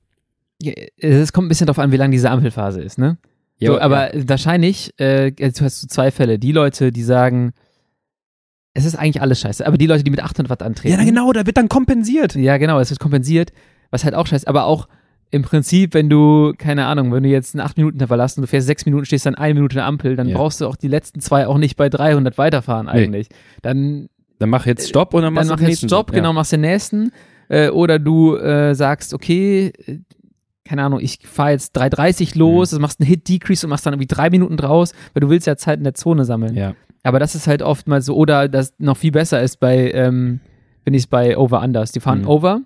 Ja, es kommt ein bisschen darauf an, wie lang diese Ampelphase ist, ne? So, aber ja. wahrscheinlich, äh, du hast du zwei Fälle. Die Leute, die sagen, es ist eigentlich alles scheiße, aber die Leute, die mit 800 Watt antreten. Ja, genau, da wird dann kompensiert. Ja, genau, es wird kompensiert, was halt auch scheiße, aber auch im Prinzip, wenn du, keine Ahnung, wenn du jetzt einen 8 Minuten verlassen und du fährst 6 Minuten, stehst dann eine Minute in der Ampel, dann ja. brauchst du auch die letzten zwei auch nicht bei 300 weiterfahren eigentlich. Nee. Dann dann mach jetzt Stopp und dann machst dann du mach jetzt Stopp, ja. genau, machst den nächsten. Äh, oder du äh, sagst, okay, äh, keine Ahnung, ich fahre jetzt 3,30 los, mhm. machst einen Hit-Decrease und machst dann irgendwie drei Minuten draus, weil du willst ja Zeit in der Zone sammeln. Ja. Aber das ist halt oftmals so, oder das noch viel besser ist bei, ähm, wenn ich es bei Over-Unders. Die fahren mhm. Over,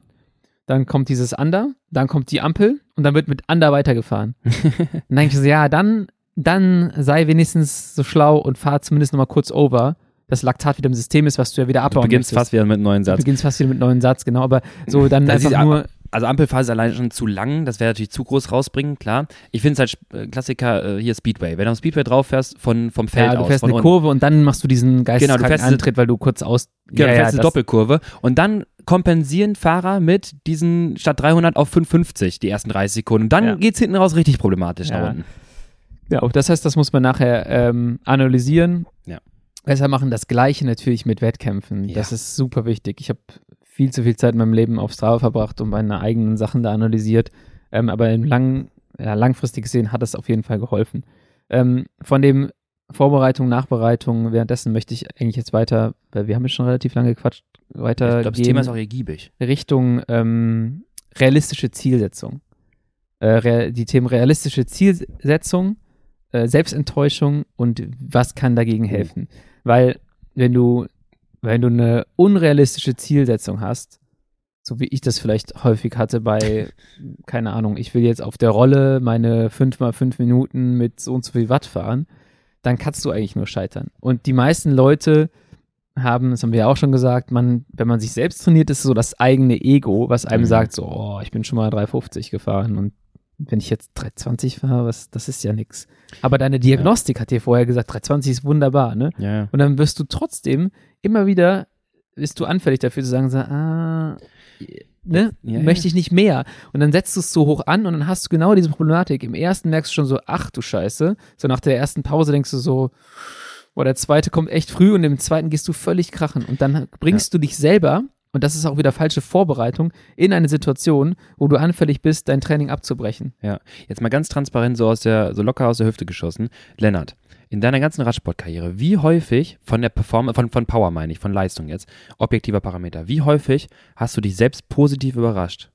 dann kommt dieses Under, dann kommt die Ampel und dann wird mit Under weitergefahren. dann denke ich so, ja, dann, dann sei wenigstens so schlau und fahr zumindest nochmal kurz over das Laktat wieder im System ist, was du ja wieder abbauen Du beginnst fast wieder mit einem neuen Satz. Du beginnst fast wieder mit einem neuen Satz, genau. Aber so dann das einfach nur also Ampelphase allein schon zu lang, das wäre natürlich zu groß rausbringen, klar. Ich finde es halt äh, Klassiker äh, hier Speedway. Wenn du auf Speedway drauf fährst, von, vom Feld aus. Ja, du fährst aus, eine Kurve und dann machst du diesen geisteskranken genau, du Antritt, weil du kurz aus... Genau, ja, du fährst ja, eine Doppelkurve und dann kompensieren Fahrer mit diesen statt 300 auf 550 die ersten 30 Sekunden. Und dann ja. geht es hinten raus richtig problematisch ja. nach unten. Ja, das heißt, das muss man nachher ähm, analysieren. Ja besser machen. Das Gleiche natürlich mit Wettkämpfen. Ja. Das ist super wichtig. Ich habe viel zu viel Zeit in meinem Leben auf Strava verbracht und meine eigenen Sachen da analysiert. Ähm, aber im lang, ja, langfristig gesehen hat es auf jeden Fall geholfen. Ähm, von dem Vorbereitung, Nachbereitung, währenddessen möchte ich eigentlich jetzt weiter, weil wir haben ja schon relativ lange gequatscht, weiter. Ich glaube, das Thema ist auch ergiebig. Richtung ähm, realistische Zielsetzung. Äh, die Themen realistische Zielsetzung, äh, Selbstenttäuschung und was kann dagegen mhm. helfen. Weil wenn du, wenn du eine unrealistische Zielsetzung hast, so wie ich das vielleicht häufig hatte bei, keine Ahnung, ich will jetzt auf der Rolle meine 5 mal 5 Minuten mit so und so viel Watt fahren, dann kannst du eigentlich nur scheitern. Und die meisten Leute haben, das haben wir ja auch schon gesagt, man, wenn man sich selbst trainiert, ist so das eigene Ego, was einem mhm. sagt, so, oh, ich bin schon mal 350 gefahren und wenn ich jetzt 320 fahre, was, das ist ja nichts. Aber deine Diagnostik ja. hat dir vorher gesagt, 320 ist wunderbar, ne? Ja. Und dann wirst du trotzdem immer wieder, bist du anfällig dafür zu sagen, so, ah, ne, ja, möchte ich nicht mehr. Und dann setzt du es so hoch an und dann hast du genau diese Problematik. Im ersten merkst du schon so, ach du Scheiße. So nach der ersten Pause denkst du so, boah, der zweite kommt echt früh und im zweiten gehst du völlig krachen. Und dann bringst du dich selber und das ist auch wieder falsche Vorbereitung in eine Situation, wo du anfällig bist, dein Training abzubrechen. Ja, jetzt mal ganz transparent so aus der, so locker aus der Hüfte geschossen. Lennart, in deiner ganzen Radsportkarriere, wie häufig von der Performance, von, von Power meine ich, von Leistung jetzt, objektiver Parameter, wie häufig hast du dich selbst positiv überrascht?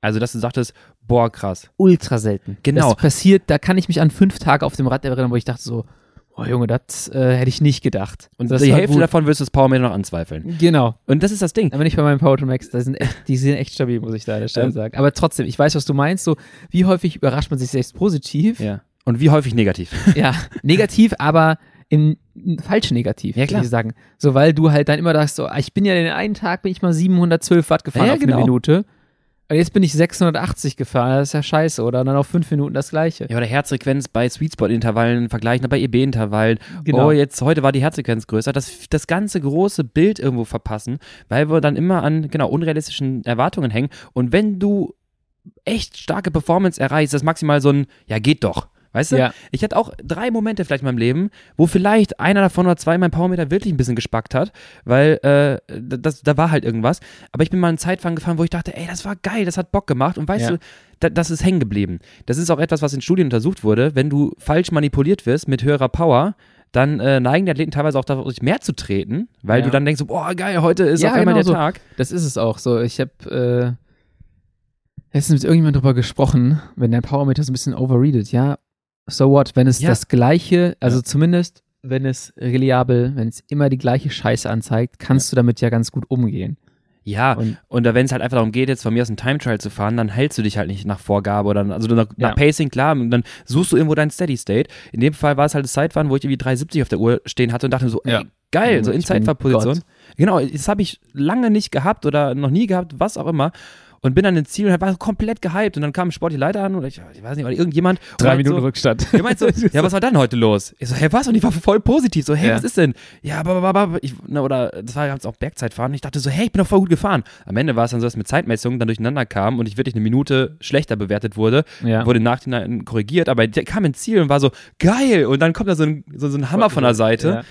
Also, dass du sagtest, boah, krass. Ultra selten. Genau. Das passiert, da kann ich mich an fünf Tage auf dem Rad erinnern, wo ich dachte so, Oh Junge, das äh, hätte ich nicht gedacht. Und das die Hälfte gut. davon wirst du das Powermeter noch anzweifeln. Genau. Und das ist das Ding. Aber nicht bei meinem Power Max, sind echt, die sind echt stabil, muss ich da an der Stelle ähm. sagen. Aber trotzdem, ich weiß, was du meinst. So, wie häufig überrascht man sich selbst positiv? Ja. Und wie häufig negativ? ja, negativ, aber im falsch negativ, ja, klar. ich sagen. So, weil du halt dann immer sagst, so, ah, ich bin ja den einen Tag bin ich mal 712 Watt gefahren ja, auf genau. eine Minute. Jetzt bin ich 680 gefahren, das ist ja scheiße, oder? Und dann auf fünf Minuten das gleiche. Ja, oder Herzfrequenz bei Sweetspot-Intervallen vergleichen, bei EB-Intervallen. Genau. Oh, jetzt, heute war die Herzfrequenz größer. Das, das ganze große Bild irgendwo verpassen, weil wir dann immer an, genau, unrealistischen Erwartungen hängen. Und wenn du echt starke Performance erreichst, das maximal so ein, ja, geht doch. Weißt du? Ja. Ich hatte auch drei Momente vielleicht in meinem Leben, wo vielleicht einer davon oder zwei mein Powermeter wirklich ein bisschen gespackt hat, weil äh, das, da war halt irgendwas. Aber ich bin mal einen Zeitfang gefahren, wo ich dachte, ey, das war geil, das hat Bock gemacht. Und weißt ja. du, da, das ist hängen geblieben. Das ist auch etwas, was in Studien untersucht wurde. Wenn du falsch manipuliert wirst mit höherer Power, dann äh, neigen die Athleten teilweise auch darauf, sich mehr zu treten, weil ja. du dann denkst, boah, geil, heute ist ja, auf einmal genau der so. Tag. Das ist es auch so. Ich habe äh, letztens mit irgendjemandem drüber gesprochen, wenn dein Powermeter so ein bisschen overreadet, ja, so what, wenn es ja. das gleiche, also ja. zumindest wenn es reliabel, wenn es immer die gleiche Scheiße anzeigt, kannst ja. du damit ja ganz gut umgehen. Ja, und, und wenn es halt einfach darum geht, jetzt von mir aus einen Time Trial zu fahren, dann hältst du dich halt nicht nach Vorgabe oder also nach, nach Pacing, klar, und dann suchst du irgendwo dein Steady State. In dem Fall war es halt das Zeitfahren, wo ich irgendwie 370 auf der Uhr stehen hatte und dachte so, ey, geil, so in Zeitfahrposition. Genau, das habe ich lange nicht gehabt oder noch nie gehabt, was auch immer. Und bin dann ins Ziel und war komplett gehypt. Und dann kam ein sportliche Leiter an oder ich, ich weiß nicht, oder irgendjemand. Drei Minuten so, Rückstand. Der meint so, ja, was war dann heute los? Ich so, hey, was? Und ich war voll positiv. So, hey, ja. was ist denn? Ja, aber, ich, ne, oder das war jetzt auch Bergzeitfahren. Ich dachte so, hey, ich bin doch voll gut gefahren. Am Ende war es dann so, dass mit Zeitmessungen dann durcheinander kam und ich wirklich eine Minute schlechter bewertet wurde. Ja. Wurde im Nachhinein korrigiert, aber der kam ins Ziel und war so, geil. Und dann kommt da so ein, so, so ein Hammer von der Seite. Ja.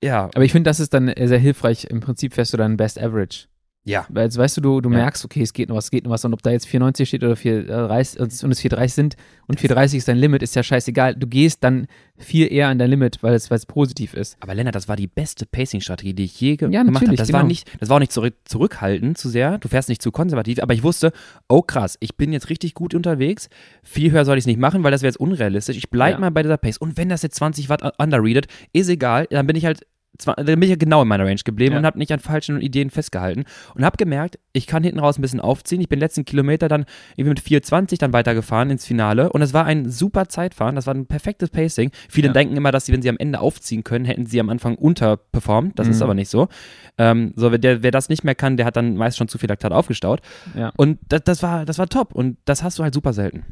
Ja. Aber ich finde, das ist dann sehr hilfrich. Im Prinzip fährst du dann Best Average. Ja. Weil jetzt weißt du, du, du ja. merkst, okay, es geht noch was, es geht noch was. Und ob da jetzt 490 steht oder 430 und es 430 sind und 430 ist dein Limit, ist ja scheißegal. Du gehst dann viel eher an dein Limit, weil es, weil es positiv ist. Aber Lennart, das war die beste Pacing-Strategie, die ich je ge ja, gemacht habe. Das genau. war nicht, das war auch nicht zurück, zurückhaltend zu sehr. Du fährst nicht zu konservativ, aber ich wusste, oh krass, ich bin jetzt richtig gut unterwegs. Viel höher soll ich es nicht machen, weil das wäre jetzt unrealistisch. Ich bleibe ja. mal bei dieser Pace. Und wenn das jetzt 20 Watt underreadet, ist egal, dann bin ich halt zwar, dann bin ich ja genau in meiner Range geblieben ja. und habe nicht an falschen Ideen festgehalten und habe gemerkt, ich kann hinten raus ein bisschen aufziehen. Ich bin letzten Kilometer dann irgendwie mit 4,20 dann weitergefahren ins Finale und es war ein super Zeitfahren, das war ein perfektes Pacing. Viele ja. denken immer, dass sie, wenn sie am Ende aufziehen können, hätten sie am Anfang unterperformt. Das mhm. ist aber nicht so. Ähm, so wer, wer das nicht mehr kann, der hat dann meist schon zu viel Laktat aufgestaut. Ja. Und das, das, war, das war top und das hast du halt super selten.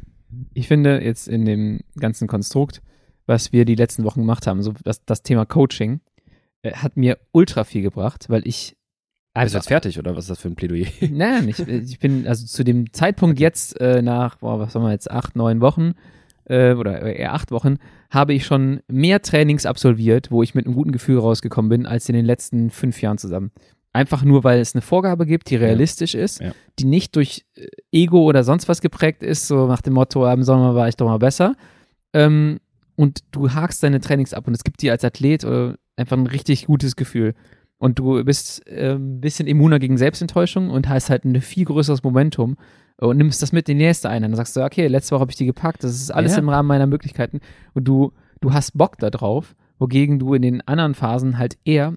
Ich finde jetzt in dem ganzen Konstrukt, was wir die letzten Wochen gemacht haben, so das, das Thema Coaching, hat mir ultra viel gebracht, weil ich bist du jetzt fertig oder was ist das für ein Plädoyer? Nein, ich, ich bin also zu dem Zeitpunkt jetzt äh, nach, boah, was haben wir jetzt, acht, neun Wochen äh, oder eher acht Wochen, habe ich schon mehr Trainings absolviert, wo ich mit einem guten Gefühl rausgekommen bin, als in den letzten fünf Jahren zusammen. Einfach nur, weil es eine Vorgabe gibt, die realistisch ja. ist, ja. die nicht durch äh, Ego oder sonst was geprägt ist, so nach dem Motto, im Sommer war ich doch mal besser. Ähm, und du hakst deine Trainings ab und es gibt dir als Athlet oder einfach ein richtig gutes Gefühl. Und du bist äh, ein bisschen immuner gegen Selbstenttäuschung und hast halt ein viel größeres Momentum und nimmst das mit in die nächste ein. Dann sagst du, okay, letzte Woche habe ich die gepackt, das ist alles ja. im Rahmen meiner Möglichkeiten. Und du, du hast Bock da drauf, wogegen du in den anderen Phasen halt eher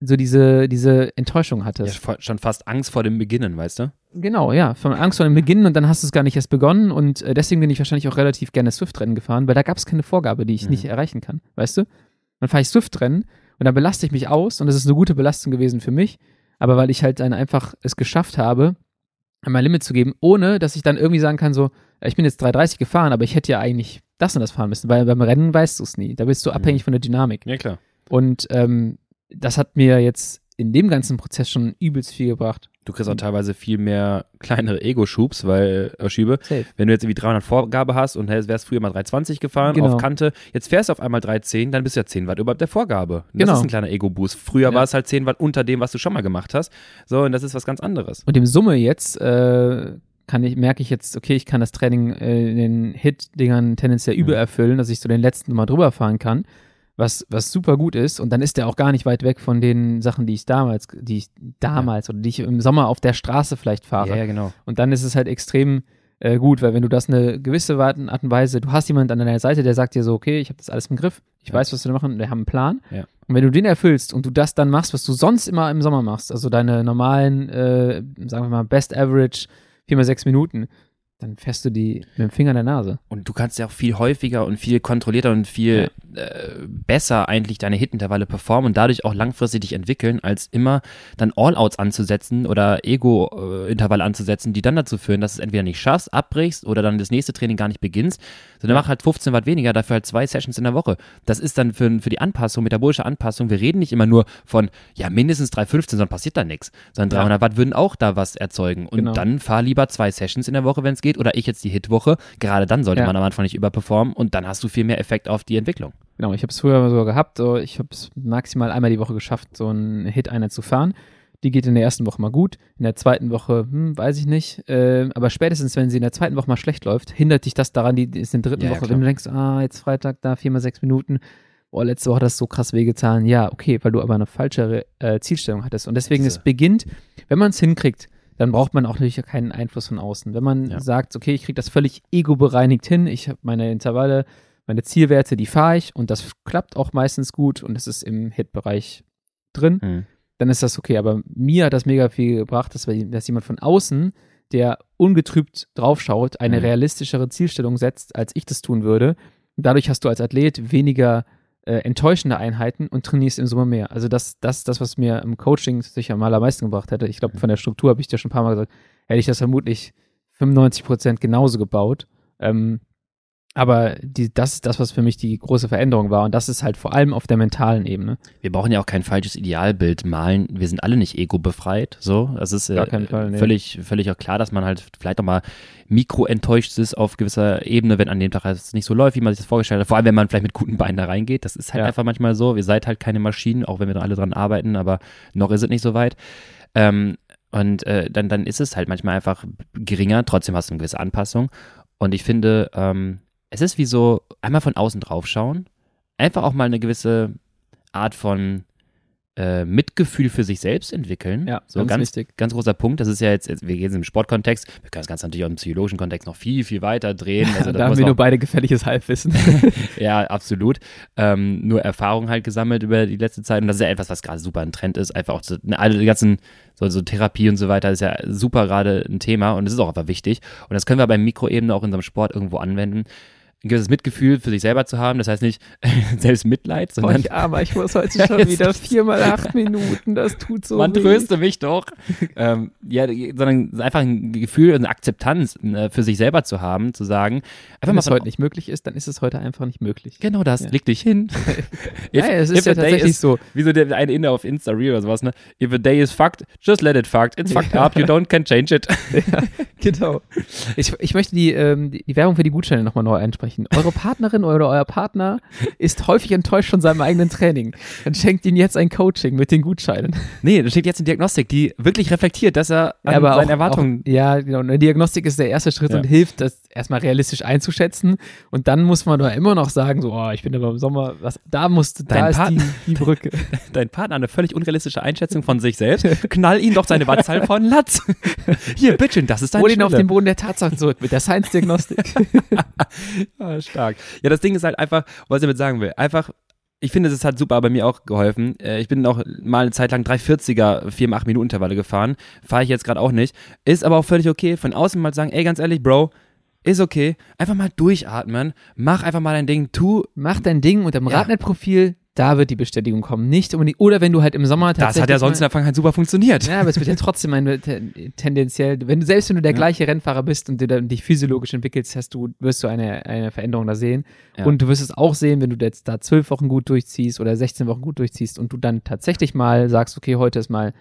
so diese, diese Enttäuschung hattest. Ja, schon fast Angst vor dem Beginnen, weißt du? Genau, ja, von Angst vor dem Beginnen und dann hast du es gar nicht erst begonnen und äh, deswegen bin ich wahrscheinlich auch relativ gerne Swift-Rennen gefahren, weil da gab es keine Vorgabe, die ich mhm. nicht erreichen kann, weißt du? Dann fahre ich Swift-Rennen und dann belaste ich mich aus und das ist eine gute Belastung gewesen für mich, aber weil ich halt dann einfach es geschafft habe, mein Limit zu geben, ohne dass ich dann irgendwie sagen kann, so, ich bin jetzt 330 gefahren, aber ich hätte ja eigentlich das und das fahren müssen, weil beim Rennen weißt du es nie. Da bist du mhm. abhängig von der Dynamik. Ja, klar. Und ähm, das hat mir jetzt in dem ganzen Prozess schon übelst viel gebracht. Du kriegst auch teilweise viel mehr kleinere Ego-Schubs, weil, äh, Schübe, Safe. wenn du jetzt irgendwie 300 Vorgabe hast und hey, wärst früher mal 320 gefahren genau. auf Kante, jetzt fährst du auf einmal 310, dann bist du ja 10 Watt überhaupt der Vorgabe. Das genau. ist ein kleiner Ego-Boost. Früher ja. war es halt 10 Watt unter dem, was du schon mal gemacht hast. So, und das ist was ganz anderes. Und im Summe jetzt, äh, kann ich, merke ich jetzt, okay, ich kann das Training äh, in den Hit-Dingern tendenziell mhm. übererfüllen, dass ich so den letzten mal drüber fahren kann was, was super gut ist. Und dann ist der auch gar nicht weit weg von den Sachen, die ich damals, die ich damals ja. oder die ich im Sommer auf der Straße vielleicht fahre. Ja, ja genau. Und dann ist es halt extrem äh, gut, weil wenn du das eine gewisse Art und Weise, du hast jemanden an deiner Seite, der sagt dir so, okay, ich habe das alles im Griff, ich ja. weiß, was wir machen, wir haben einen Plan. Ja. Und wenn du den erfüllst und du das dann machst, was du sonst immer im Sommer machst, also deine normalen, äh, sagen wir mal, Best Average, vier mal sechs Minuten, dann fährst du die mit dem Finger in der Nase. Und du kannst ja auch viel häufiger und viel kontrollierter und viel ja. äh, besser eigentlich deine Hit-Intervalle performen und dadurch auch langfristig dich entwickeln, als immer dann All-Outs anzusetzen oder Ego-Intervalle anzusetzen, die dann dazu führen, dass du es entweder nicht schaffst, abbrichst oder dann das nächste Training gar nicht beginnst, sondern mach halt 15 Watt weniger, dafür halt zwei Sessions in der Woche. Das ist dann für, für die Anpassung, metabolische Anpassung, wir reden nicht immer nur von, ja, mindestens 315, sonst passiert da nichts, sondern 300 ja. Watt würden auch da was erzeugen. Und genau. dann fahr lieber zwei Sessions in der Woche, wenn es geht, geht oder ich jetzt die Hitwoche, gerade dann sollte ja. man am Anfang nicht überperformen und dann hast du viel mehr Effekt auf die Entwicklung. Genau, ich habe es früher so gehabt, so, ich habe es maximal einmal die Woche geschafft, so einen Hit einer zu fahren. Die geht in der ersten Woche mal gut, in der zweiten Woche, hm, weiß ich nicht. Äh, aber spätestens, wenn sie in der zweiten Woche mal schlecht läuft, hindert dich das daran, die ist in der dritten ja, Woche, ja, wenn du denkst, ah, jetzt Freitag, da viermal sechs Minuten, oh, letzte Woche hat das so krass wehgetan. Ja, okay, weil du aber eine falsche äh, Zielstellung hattest. Und deswegen, es beginnt, wenn man es hinkriegt, dann braucht man auch natürlich keinen Einfluss von außen. Wenn man ja. sagt, okay, ich kriege das völlig ego-bereinigt hin, ich habe meine Intervalle, meine Zielwerte, die fahre ich und das klappt auch meistens gut und es ist im Hit-Bereich drin, mhm. dann ist das okay. Aber mir hat das mega viel gebracht, dass, dass jemand von außen, der ungetrübt draufschaut, eine mhm. realistischere Zielstellung setzt, als ich das tun würde. Und dadurch hast du als Athlet weniger äh, enttäuschende Einheiten und trainierst im Sommer mehr. Also das, das, das, was mir im Coaching sicher am allermeisten gebracht hätte. Ich glaube, von der Struktur habe ich dir schon ein paar Mal gesagt, hätte ich das vermutlich 95 Prozent genauso gebaut. Ähm, aber die, das ist das, was für mich die große Veränderung war. Und das ist halt vor allem auf der mentalen Ebene. Wir brauchen ja auch kein falsches Idealbild malen. Wir sind alle nicht ego-befreit. So, das ist äh, Fall, nee. völlig, völlig auch klar, dass man halt vielleicht auch mal mikro enttäuscht ist auf gewisser Ebene, wenn an dem Tag es nicht so läuft, wie man sich das vorgestellt hat. Vor allem, wenn man vielleicht mit guten Beinen da reingeht. Das ist halt ja. einfach manchmal so. Ihr seid halt keine Maschinen, auch wenn wir da alle dran arbeiten, aber noch ist es nicht so weit. Ähm, und äh, dann, dann ist es halt manchmal einfach geringer. Trotzdem hast du eine gewisse Anpassung. Und ich finde, ähm, es ist wie so einmal von außen drauf schauen, einfach auch mal eine gewisse Art von äh, Mitgefühl für sich selbst entwickeln. Ja, so ganz, ganz, wichtig. ganz großer Punkt. Das ist ja jetzt, wir gehen im Sportkontext, wir können das Ganze natürlich auch im psychologischen Kontext noch viel, viel weiter drehen. Also da haben wir nur beide gefährliches Halbwissen. ja, absolut. Ähm, nur Erfahrung halt gesammelt über die letzte Zeit und das ist ja etwas, was gerade super ein Trend ist. Einfach auch so, ne, alle die ganzen so, so Therapie und so weiter ist ja super gerade ein Thema und es ist auch einfach wichtig. Und das können wir beim Mikroebene auch in unserem Sport irgendwo anwenden ein gewisses Mitgefühl für sich selber zu haben. Das heißt nicht selbst Mitleid, sondern. Ich aber ich muss heute schon wieder viermal acht Minuten. Das tut so. Man weh. tröste mich doch. ähm, ja, sondern einfach ein Gefühl, eine Akzeptanz äh, für sich selber zu haben, zu sagen. Wenn es heute nicht möglich ist, dann ist es heute einfach nicht möglich. Genau das. Ja. Leg dich hin. if, ja, es ist ja tatsächlich is, so. Wie so der eine Inder auf Insta Reel oder sowas, ne? If a day is fucked, just let it fucked. It's fucked up. You don't can change it. ja, genau. Ich, ich möchte die, ähm, die Werbung für die Gutscheine nochmal neu einsprechen ansprechen. Eure Partnerin oder euer Partner ist häufig enttäuscht von seinem eigenen Training. Dann schenkt ihn jetzt ein Coaching mit den Gutscheinen. Nee, dann schenkt jetzt eine Diagnostik, die wirklich reflektiert, dass er an aber seinen auch, Erwartungen. Auch, ja, genau. Eine Diagnostik ist der erste Schritt ja. und hilft, das erstmal realistisch einzuschätzen. Und dann muss man doch immer noch sagen, so, oh, ich bin aber im Sommer, was, da musst, da ist die, die, Brücke. Dein Partner eine völlig unrealistische Einschätzung von sich selbst. Knall ihn doch seine Wattzahl von Latz. Hier, bitte, das ist dein Hol ihn auf den Boden der Tatsachen zurück mit der Science-Diagnostik. ah, stark. Ja, das Ding ist halt einfach, was ich damit sagen will, einfach ich finde, es hat super bei mir auch geholfen. Äh, ich bin auch mal eine Zeit lang 340er 4 8 Minuten Intervalle gefahren. Fahre ich jetzt gerade auch nicht. Ist aber auch völlig okay. Von außen mal sagen, ey, ganz ehrlich, Bro, ist okay. Einfach mal durchatmen. Mach einfach mal dein Ding. Tu. Mach dein Ding unter dem ja. Radnet-Profil da wird die Bestätigung kommen. Nicht unbedingt, oder wenn du halt im Sommer tatsächlich. Das hat ja sonst in der Vergangenheit super funktioniert. Ja, aber es wird ja trotzdem ein, tendenziell, wenn du, selbst wenn du der gleiche Rennfahrer bist und dich physiologisch entwickelst, hast du, wirst du eine, eine Veränderung da sehen. Ja. Und du wirst es auch sehen, wenn du jetzt da zwölf Wochen gut durchziehst oder 16 Wochen gut durchziehst und du dann tatsächlich mal sagst, okay, heute ist mal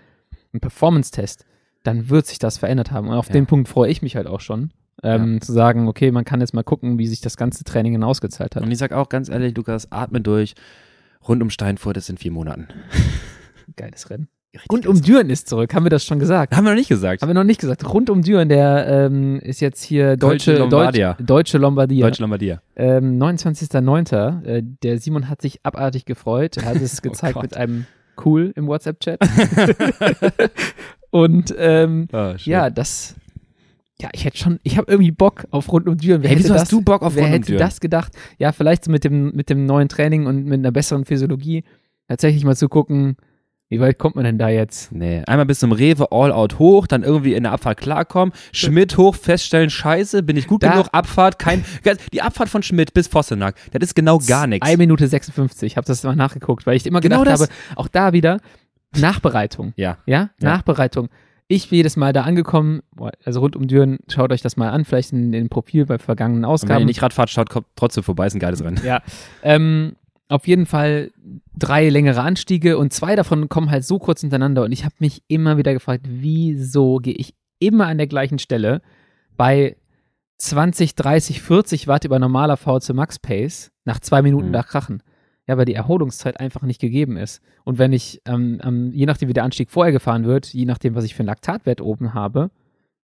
ein Performance-Test, dann wird sich das verändert haben. Und auf ja. den Punkt freue ich mich halt auch schon. Ähm, ja. zu sagen, okay, man kann jetzt mal gucken, wie sich das ganze Training hinausgezahlt hat. Und ich sag auch ganz ehrlich, Lukas, atme durch rund um Steinfurt ist in vier Monaten. Geiles Rennen. Rund um Düren ist zurück, haben wir das schon gesagt? Haben wir noch nicht gesagt. Haben wir noch nicht gesagt. Rund um Düren, der ähm, ist jetzt hier deutsche Lombardia. Deutsch, deutsche Lombardia. Deutsche Lombardia. Ähm, 29.09. Äh, der Simon hat sich abartig gefreut. Er hat es oh gezeigt oh mit einem Cool im WhatsApp-Chat. Und ähm, oh, ja, das ja, ich hätte schon, ich habe irgendwie Bock auf Rund um Düren. Wer hey, wieso hast du Bock auf Rund um Düren? Hätte das gedacht? Ja, vielleicht so mit dem, mit dem neuen Training und mit einer besseren Physiologie tatsächlich mal zu gucken, wie weit kommt man denn da jetzt? Nee, einmal bis zum Rewe All-Out hoch, dann irgendwie in der Abfahrt klarkommen, Schmidt hoch, feststellen, scheiße, bin ich gut da, genug, Abfahrt, kein, die Abfahrt von Schmidt bis Vossenack, das ist genau gar nichts. 1 Minute 56, ich habe das mal nachgeguckt, weil ich immer genau gedacht das. habe, auch da wieder, Nachbereitung. ja. ja. Ja, Nachbereitung ich bin jedes Mal da angekommen, also rund um Düren, schaut euch das mal an, vielleicht in den Profil bei vergangenen Ausgaben. Und wenn ihr nicht Radfahrt schaut, kommt trotzdem vorbei, ist ein geiles Rennen. Ja, ähm, auf jeden Fall drei längere Anstiege und zwei davon kommen halt so kurz hintereinander und ich habe mich immer wieder gefragt, wieso gehe ich immer an der gleichen Stelle bei 20, 30, 40 Watt über normaler VC Max Pace nach zwei Minuten mhm. da krachen. Ja, weil die Erholungszeit einfach nicht gegeben ist. Und wenn ich, ähm, ähm, je nachdem, wie der Anstieg vorher gefahren wird, je nachdem, was ich für einen Laktatwert oben habe,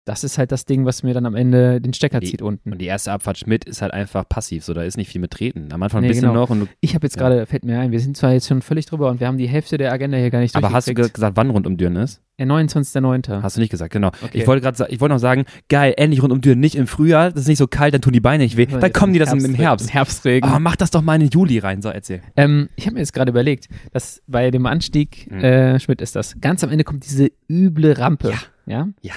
das ist halt das Ding, was mir dann am Ende den Stecker die, zieht unten. Und die erste Abfahrt Schmidt ist halt einfach passiv, so da ist nicht viel mit Treten. Am Anfang nee, ein bisschen genau. noch. Und du, ich habe jetzt ja. gerade, fällt mir ein, wir sind zwar jetzt schon völlig drüber und wir haben die Hälfte der Agenda hier gar nicht Aber hast du gesagt, wann rund um Düren ist? Der 29.09. Hast du nicht gesagt, genau. Okay. Ich wollte gerade, ich wollte noch sagen, geil, endlich rund um Düren, nicht im Frühjahr, das ist nicht so kalt, dann tun die Beine nicht weh. Dann kommen die das im Herbst. Im Herbstregen. Oh, mach das doch mal in den Juli rein, so erzähl. Ähm, ich habe mir jetzt gerade überlegt, dass bei dem Anstieg, mhm. äh, Schmidt ist das, ganz am Ende kommt diese üble Rampe. Ja. Ja. ja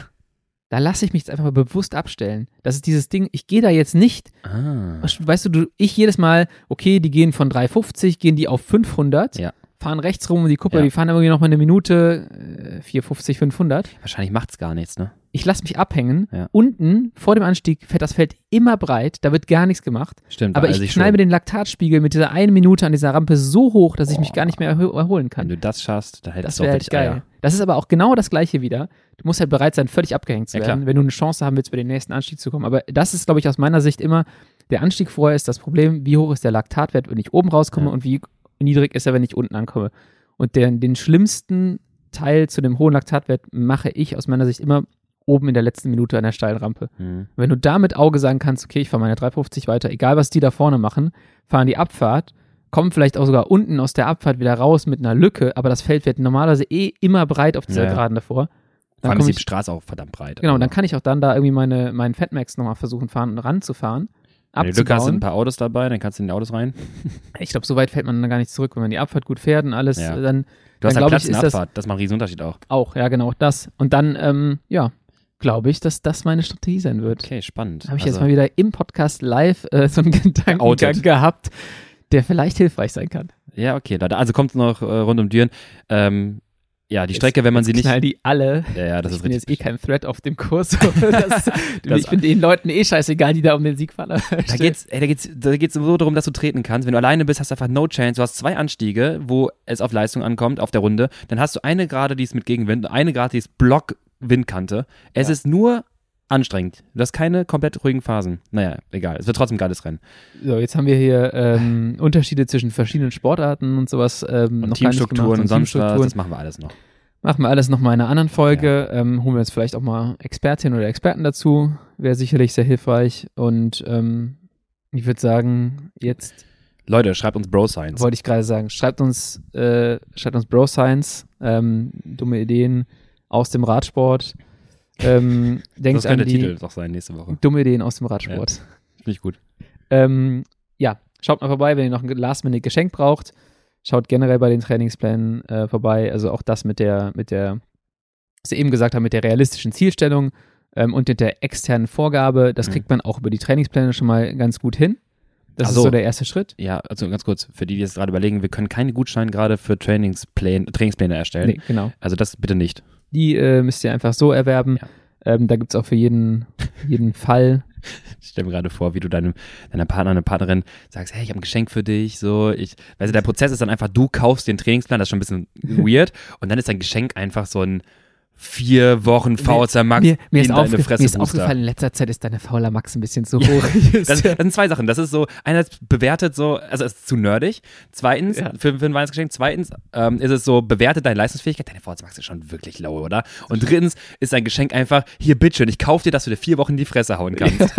da lasse ich mich jetzt einfach mal bewusst abstellen. Das ist dieses Ding, ich gehe da jetzt nicht. Ah. Weißt du, du, ich jedes Mal, okay, die gehen von 350, gehen die auf 500, ja. Fahren rechts rum um die Kuppel, ja. die fahren irgendwie noch mal eine Minute, äh, 450, 500. Wahrscheinlich macht es gar nichts, ne? ich lasse mich abhängen. Ja. Unten vor dem Anstieg fährt das Feld immer breit, da wird gar nichts gemacht. Stimmt. Aber ich knall mir den Laktatspiegel mit dieser einen Minute an dieser Rampe so hoch, dass ich mich gar nicht mehr erholen kann. Wenn du das schaffst, dann hättest das du auch halt geil. Eier. Das ist aber auch genau das gleiche wieder. Du musst halt bereit sein, völlig abgehängt zu werden, wenn du eine Chance haben willst, bei den nächsten Anstieg zu kommen. Aber das ist, glaube ich, aus meiner Sicht immer, der Anstieg vorher ist das Problem, wie hoch ist der Laktatwert, wenn ich oben rauskomme ja. und wie niedrig ist er, wenn ich unten ankomme. Und den, den schlimmsten Teil zu dem hohen Laktatwert mache ich aus meiner Sicht immer oben in der letzten Minute an der steilen Rampe. Mhm. Wenn du da mit Auge sagen kannst, okay, ich fahre meine 350 weiter, egal was die da vorne machen, fahren die Abfahrt, kommen vielleicht auch sogar unten aus der Abfahrt wieder raus mit einer Lücke, aber das Feld wird normalerweise eh immer breit auf dieser ja. Geraden davor. Dann Vor allem ist die Straße auch verdammt breit. Genau, dann kann ich auch dann da irgendwie meine, meinen Fatmax nochmal versuchen, fahren, ranzufahren. Wenn du Glück hast, sind ein paar Autos dabei, dann kannst du in die Autos rein. Ich glaube, so weit fällt man dann gar nicht zurück. Wenn man die Abfahrt gut fährt und alles, ja. dann. Du hast dann, halt Platz ich, in der Abfahrt, das, das macht einen riesen Unterschied auch. Auch, ja, genau, das. Und dann, ähm, ja, glaube ich, dass das meine Strategie sein wird. Okay, spannend. Habe ich also, jetzt mal wieder im Podcast live äh, so einen Gedankengang gehabt, der vielleicht hilfreich sein kann. Ja, okay. Also kommt noch äh, rund um Düren. Ähm, ja, die Strecke, wenn man sie nicht. Knall die alle. Ja, ja, das ich ist bin jetzt eh kein Threat auf dem Kurs. das, das ich bin den Leuten eh scheißegal, die da um den Sieg fahren. Da geht's, ey, da geht's, da geht's so darum, dass du treten kannst. Wenn du alleine bist, hast du einfach no chance. Du hast zwei Anstiege, wo es auf Leistung ankommt, auf der Runde. Dann hast du eine Gerade, die ist mit Gegenwind, eine Gerade, die ist Block-Windkante. Es ja. ist nur anstrengend. Du hast keine komplett ruhigen Phasen. Naja, egal. Es wird trotzdem ein geiles Rennen. So, jetzt haben wir hier ähm, Unterschiede zwischen verschiedenen Sportarten und sowas. Ähm, und Teamstrukturen und sonst was. Das machen wir alles noch. Machen wir alles nochmal in einer anderen Folge. Ja. Ähm, holen wir jetzt vielleicht auch mal Expertinnen oder Experten dazu. Wäre sicherlich sehr hilfreich. Und ähm, ich würde sagen, jetzt. Leute, schreibt uns Bro Science. Wollte ich gerade sagen. Schreibt uns, äh, schreibt uns Bro Science. Ähm, dumme Ideen aus dem Radsport. Ähm, denkt das könnte der Titel doch sein nächste Woche. Dumme Ideen aus dem Radsport. Ja, Finde ich gut. Ähm, ja, schaut mal vorbei, wenn ihr noch ein Last-Minute-Geschenk braucht. Schaut generell bei den Trainingsplänen äh, vorbei. Also auch das mit der, mit der, was ihr eben gesagt habt, mit der realistischen Zielstellung ähm, und mit der externen Vorgabe. Das mhm. kriegt man auch über die Trainingspläne schon mal ganz gut hin. Das also, ist so der erste Schritt. Ja, also ganz kurz, für die, die jetzt gerade überlegen, wir können keine Gutscheine gerade für Trainingspläne, Trainingspläne erstellen. Nee, genau. Also das bitte nicht. Die äh, müsst ihr einfach so erwerben. Ja. Ähm, da gibt es auch für jeden, jeden Fall. Ich stelle mir gerade vor, wie du deinem, deiner Partner, deiner Partnerin sagst, hey, ich habe ein Geschenk für dich, so, ich, weißt du, der Prozess ist dann einfach, du kaufst den Trainingsplan, das ist schon ein bisschen weird, und dann ist dein Geschenk einfach so ein, vier Wochen Fauler Max mir, mir in deine Fresse Mir ist aufgefallen, in letzter Zeit ist deine Fauler Max ein bisschen zu hoch. das, das, sind zwei Sachen. Das ist so, einerseits bewertet so, also es ist zu nerdig. Zweitens, ja. für, für ein Weihnachtsgeschenk. Zweitens ähm, ist es so, bewertet deine Leistungsfähigkeit. Deine Fauler Max ist schon wirklich low, oder? Und drittens ist dein Geschenk einfach, hier, bitteschön, ich kauf dir, dass du dir vier Wochen in die Fresse hauen kannst.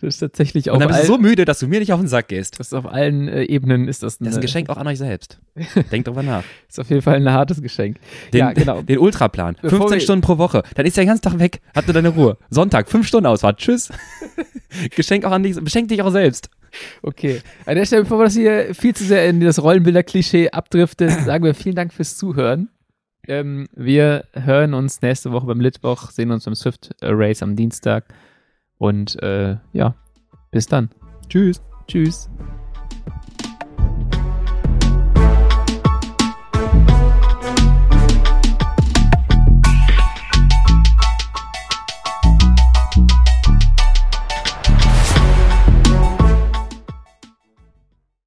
das ist tatsächlich auch. Und dann bist du so müde, dass du mir nicht auf den Sack gehst. Das ist auf allen äh, Ebenen ist das ein, Das ist ein Geschenk auch an euch selbst. Denkt drüber nach. ist auf jeden Fall ein hartes Geschenk. Den, ja, genau. Den Ultraplan. 15 Stunden pro Woche. Dann ist der den ganzen Tag weg, hat du deine Ruhe. Sonntag, fünf Stunden Ausfahrt. Tschüss. Geschenk auch an dich, beschenk dich auch selbst. Okay. An der Stelle, bevor wir das hier viel zu sehr in das Rollenbilder-Klischee abdriftet, sagen wir vielen Dank fürs Zuhören. Ähm, wir hören uns nächste Woche beim Litwoch, sehen uns beim Swift Race am Dienstag. Und äh, ja, bis dann. Tschüss. Tschüss.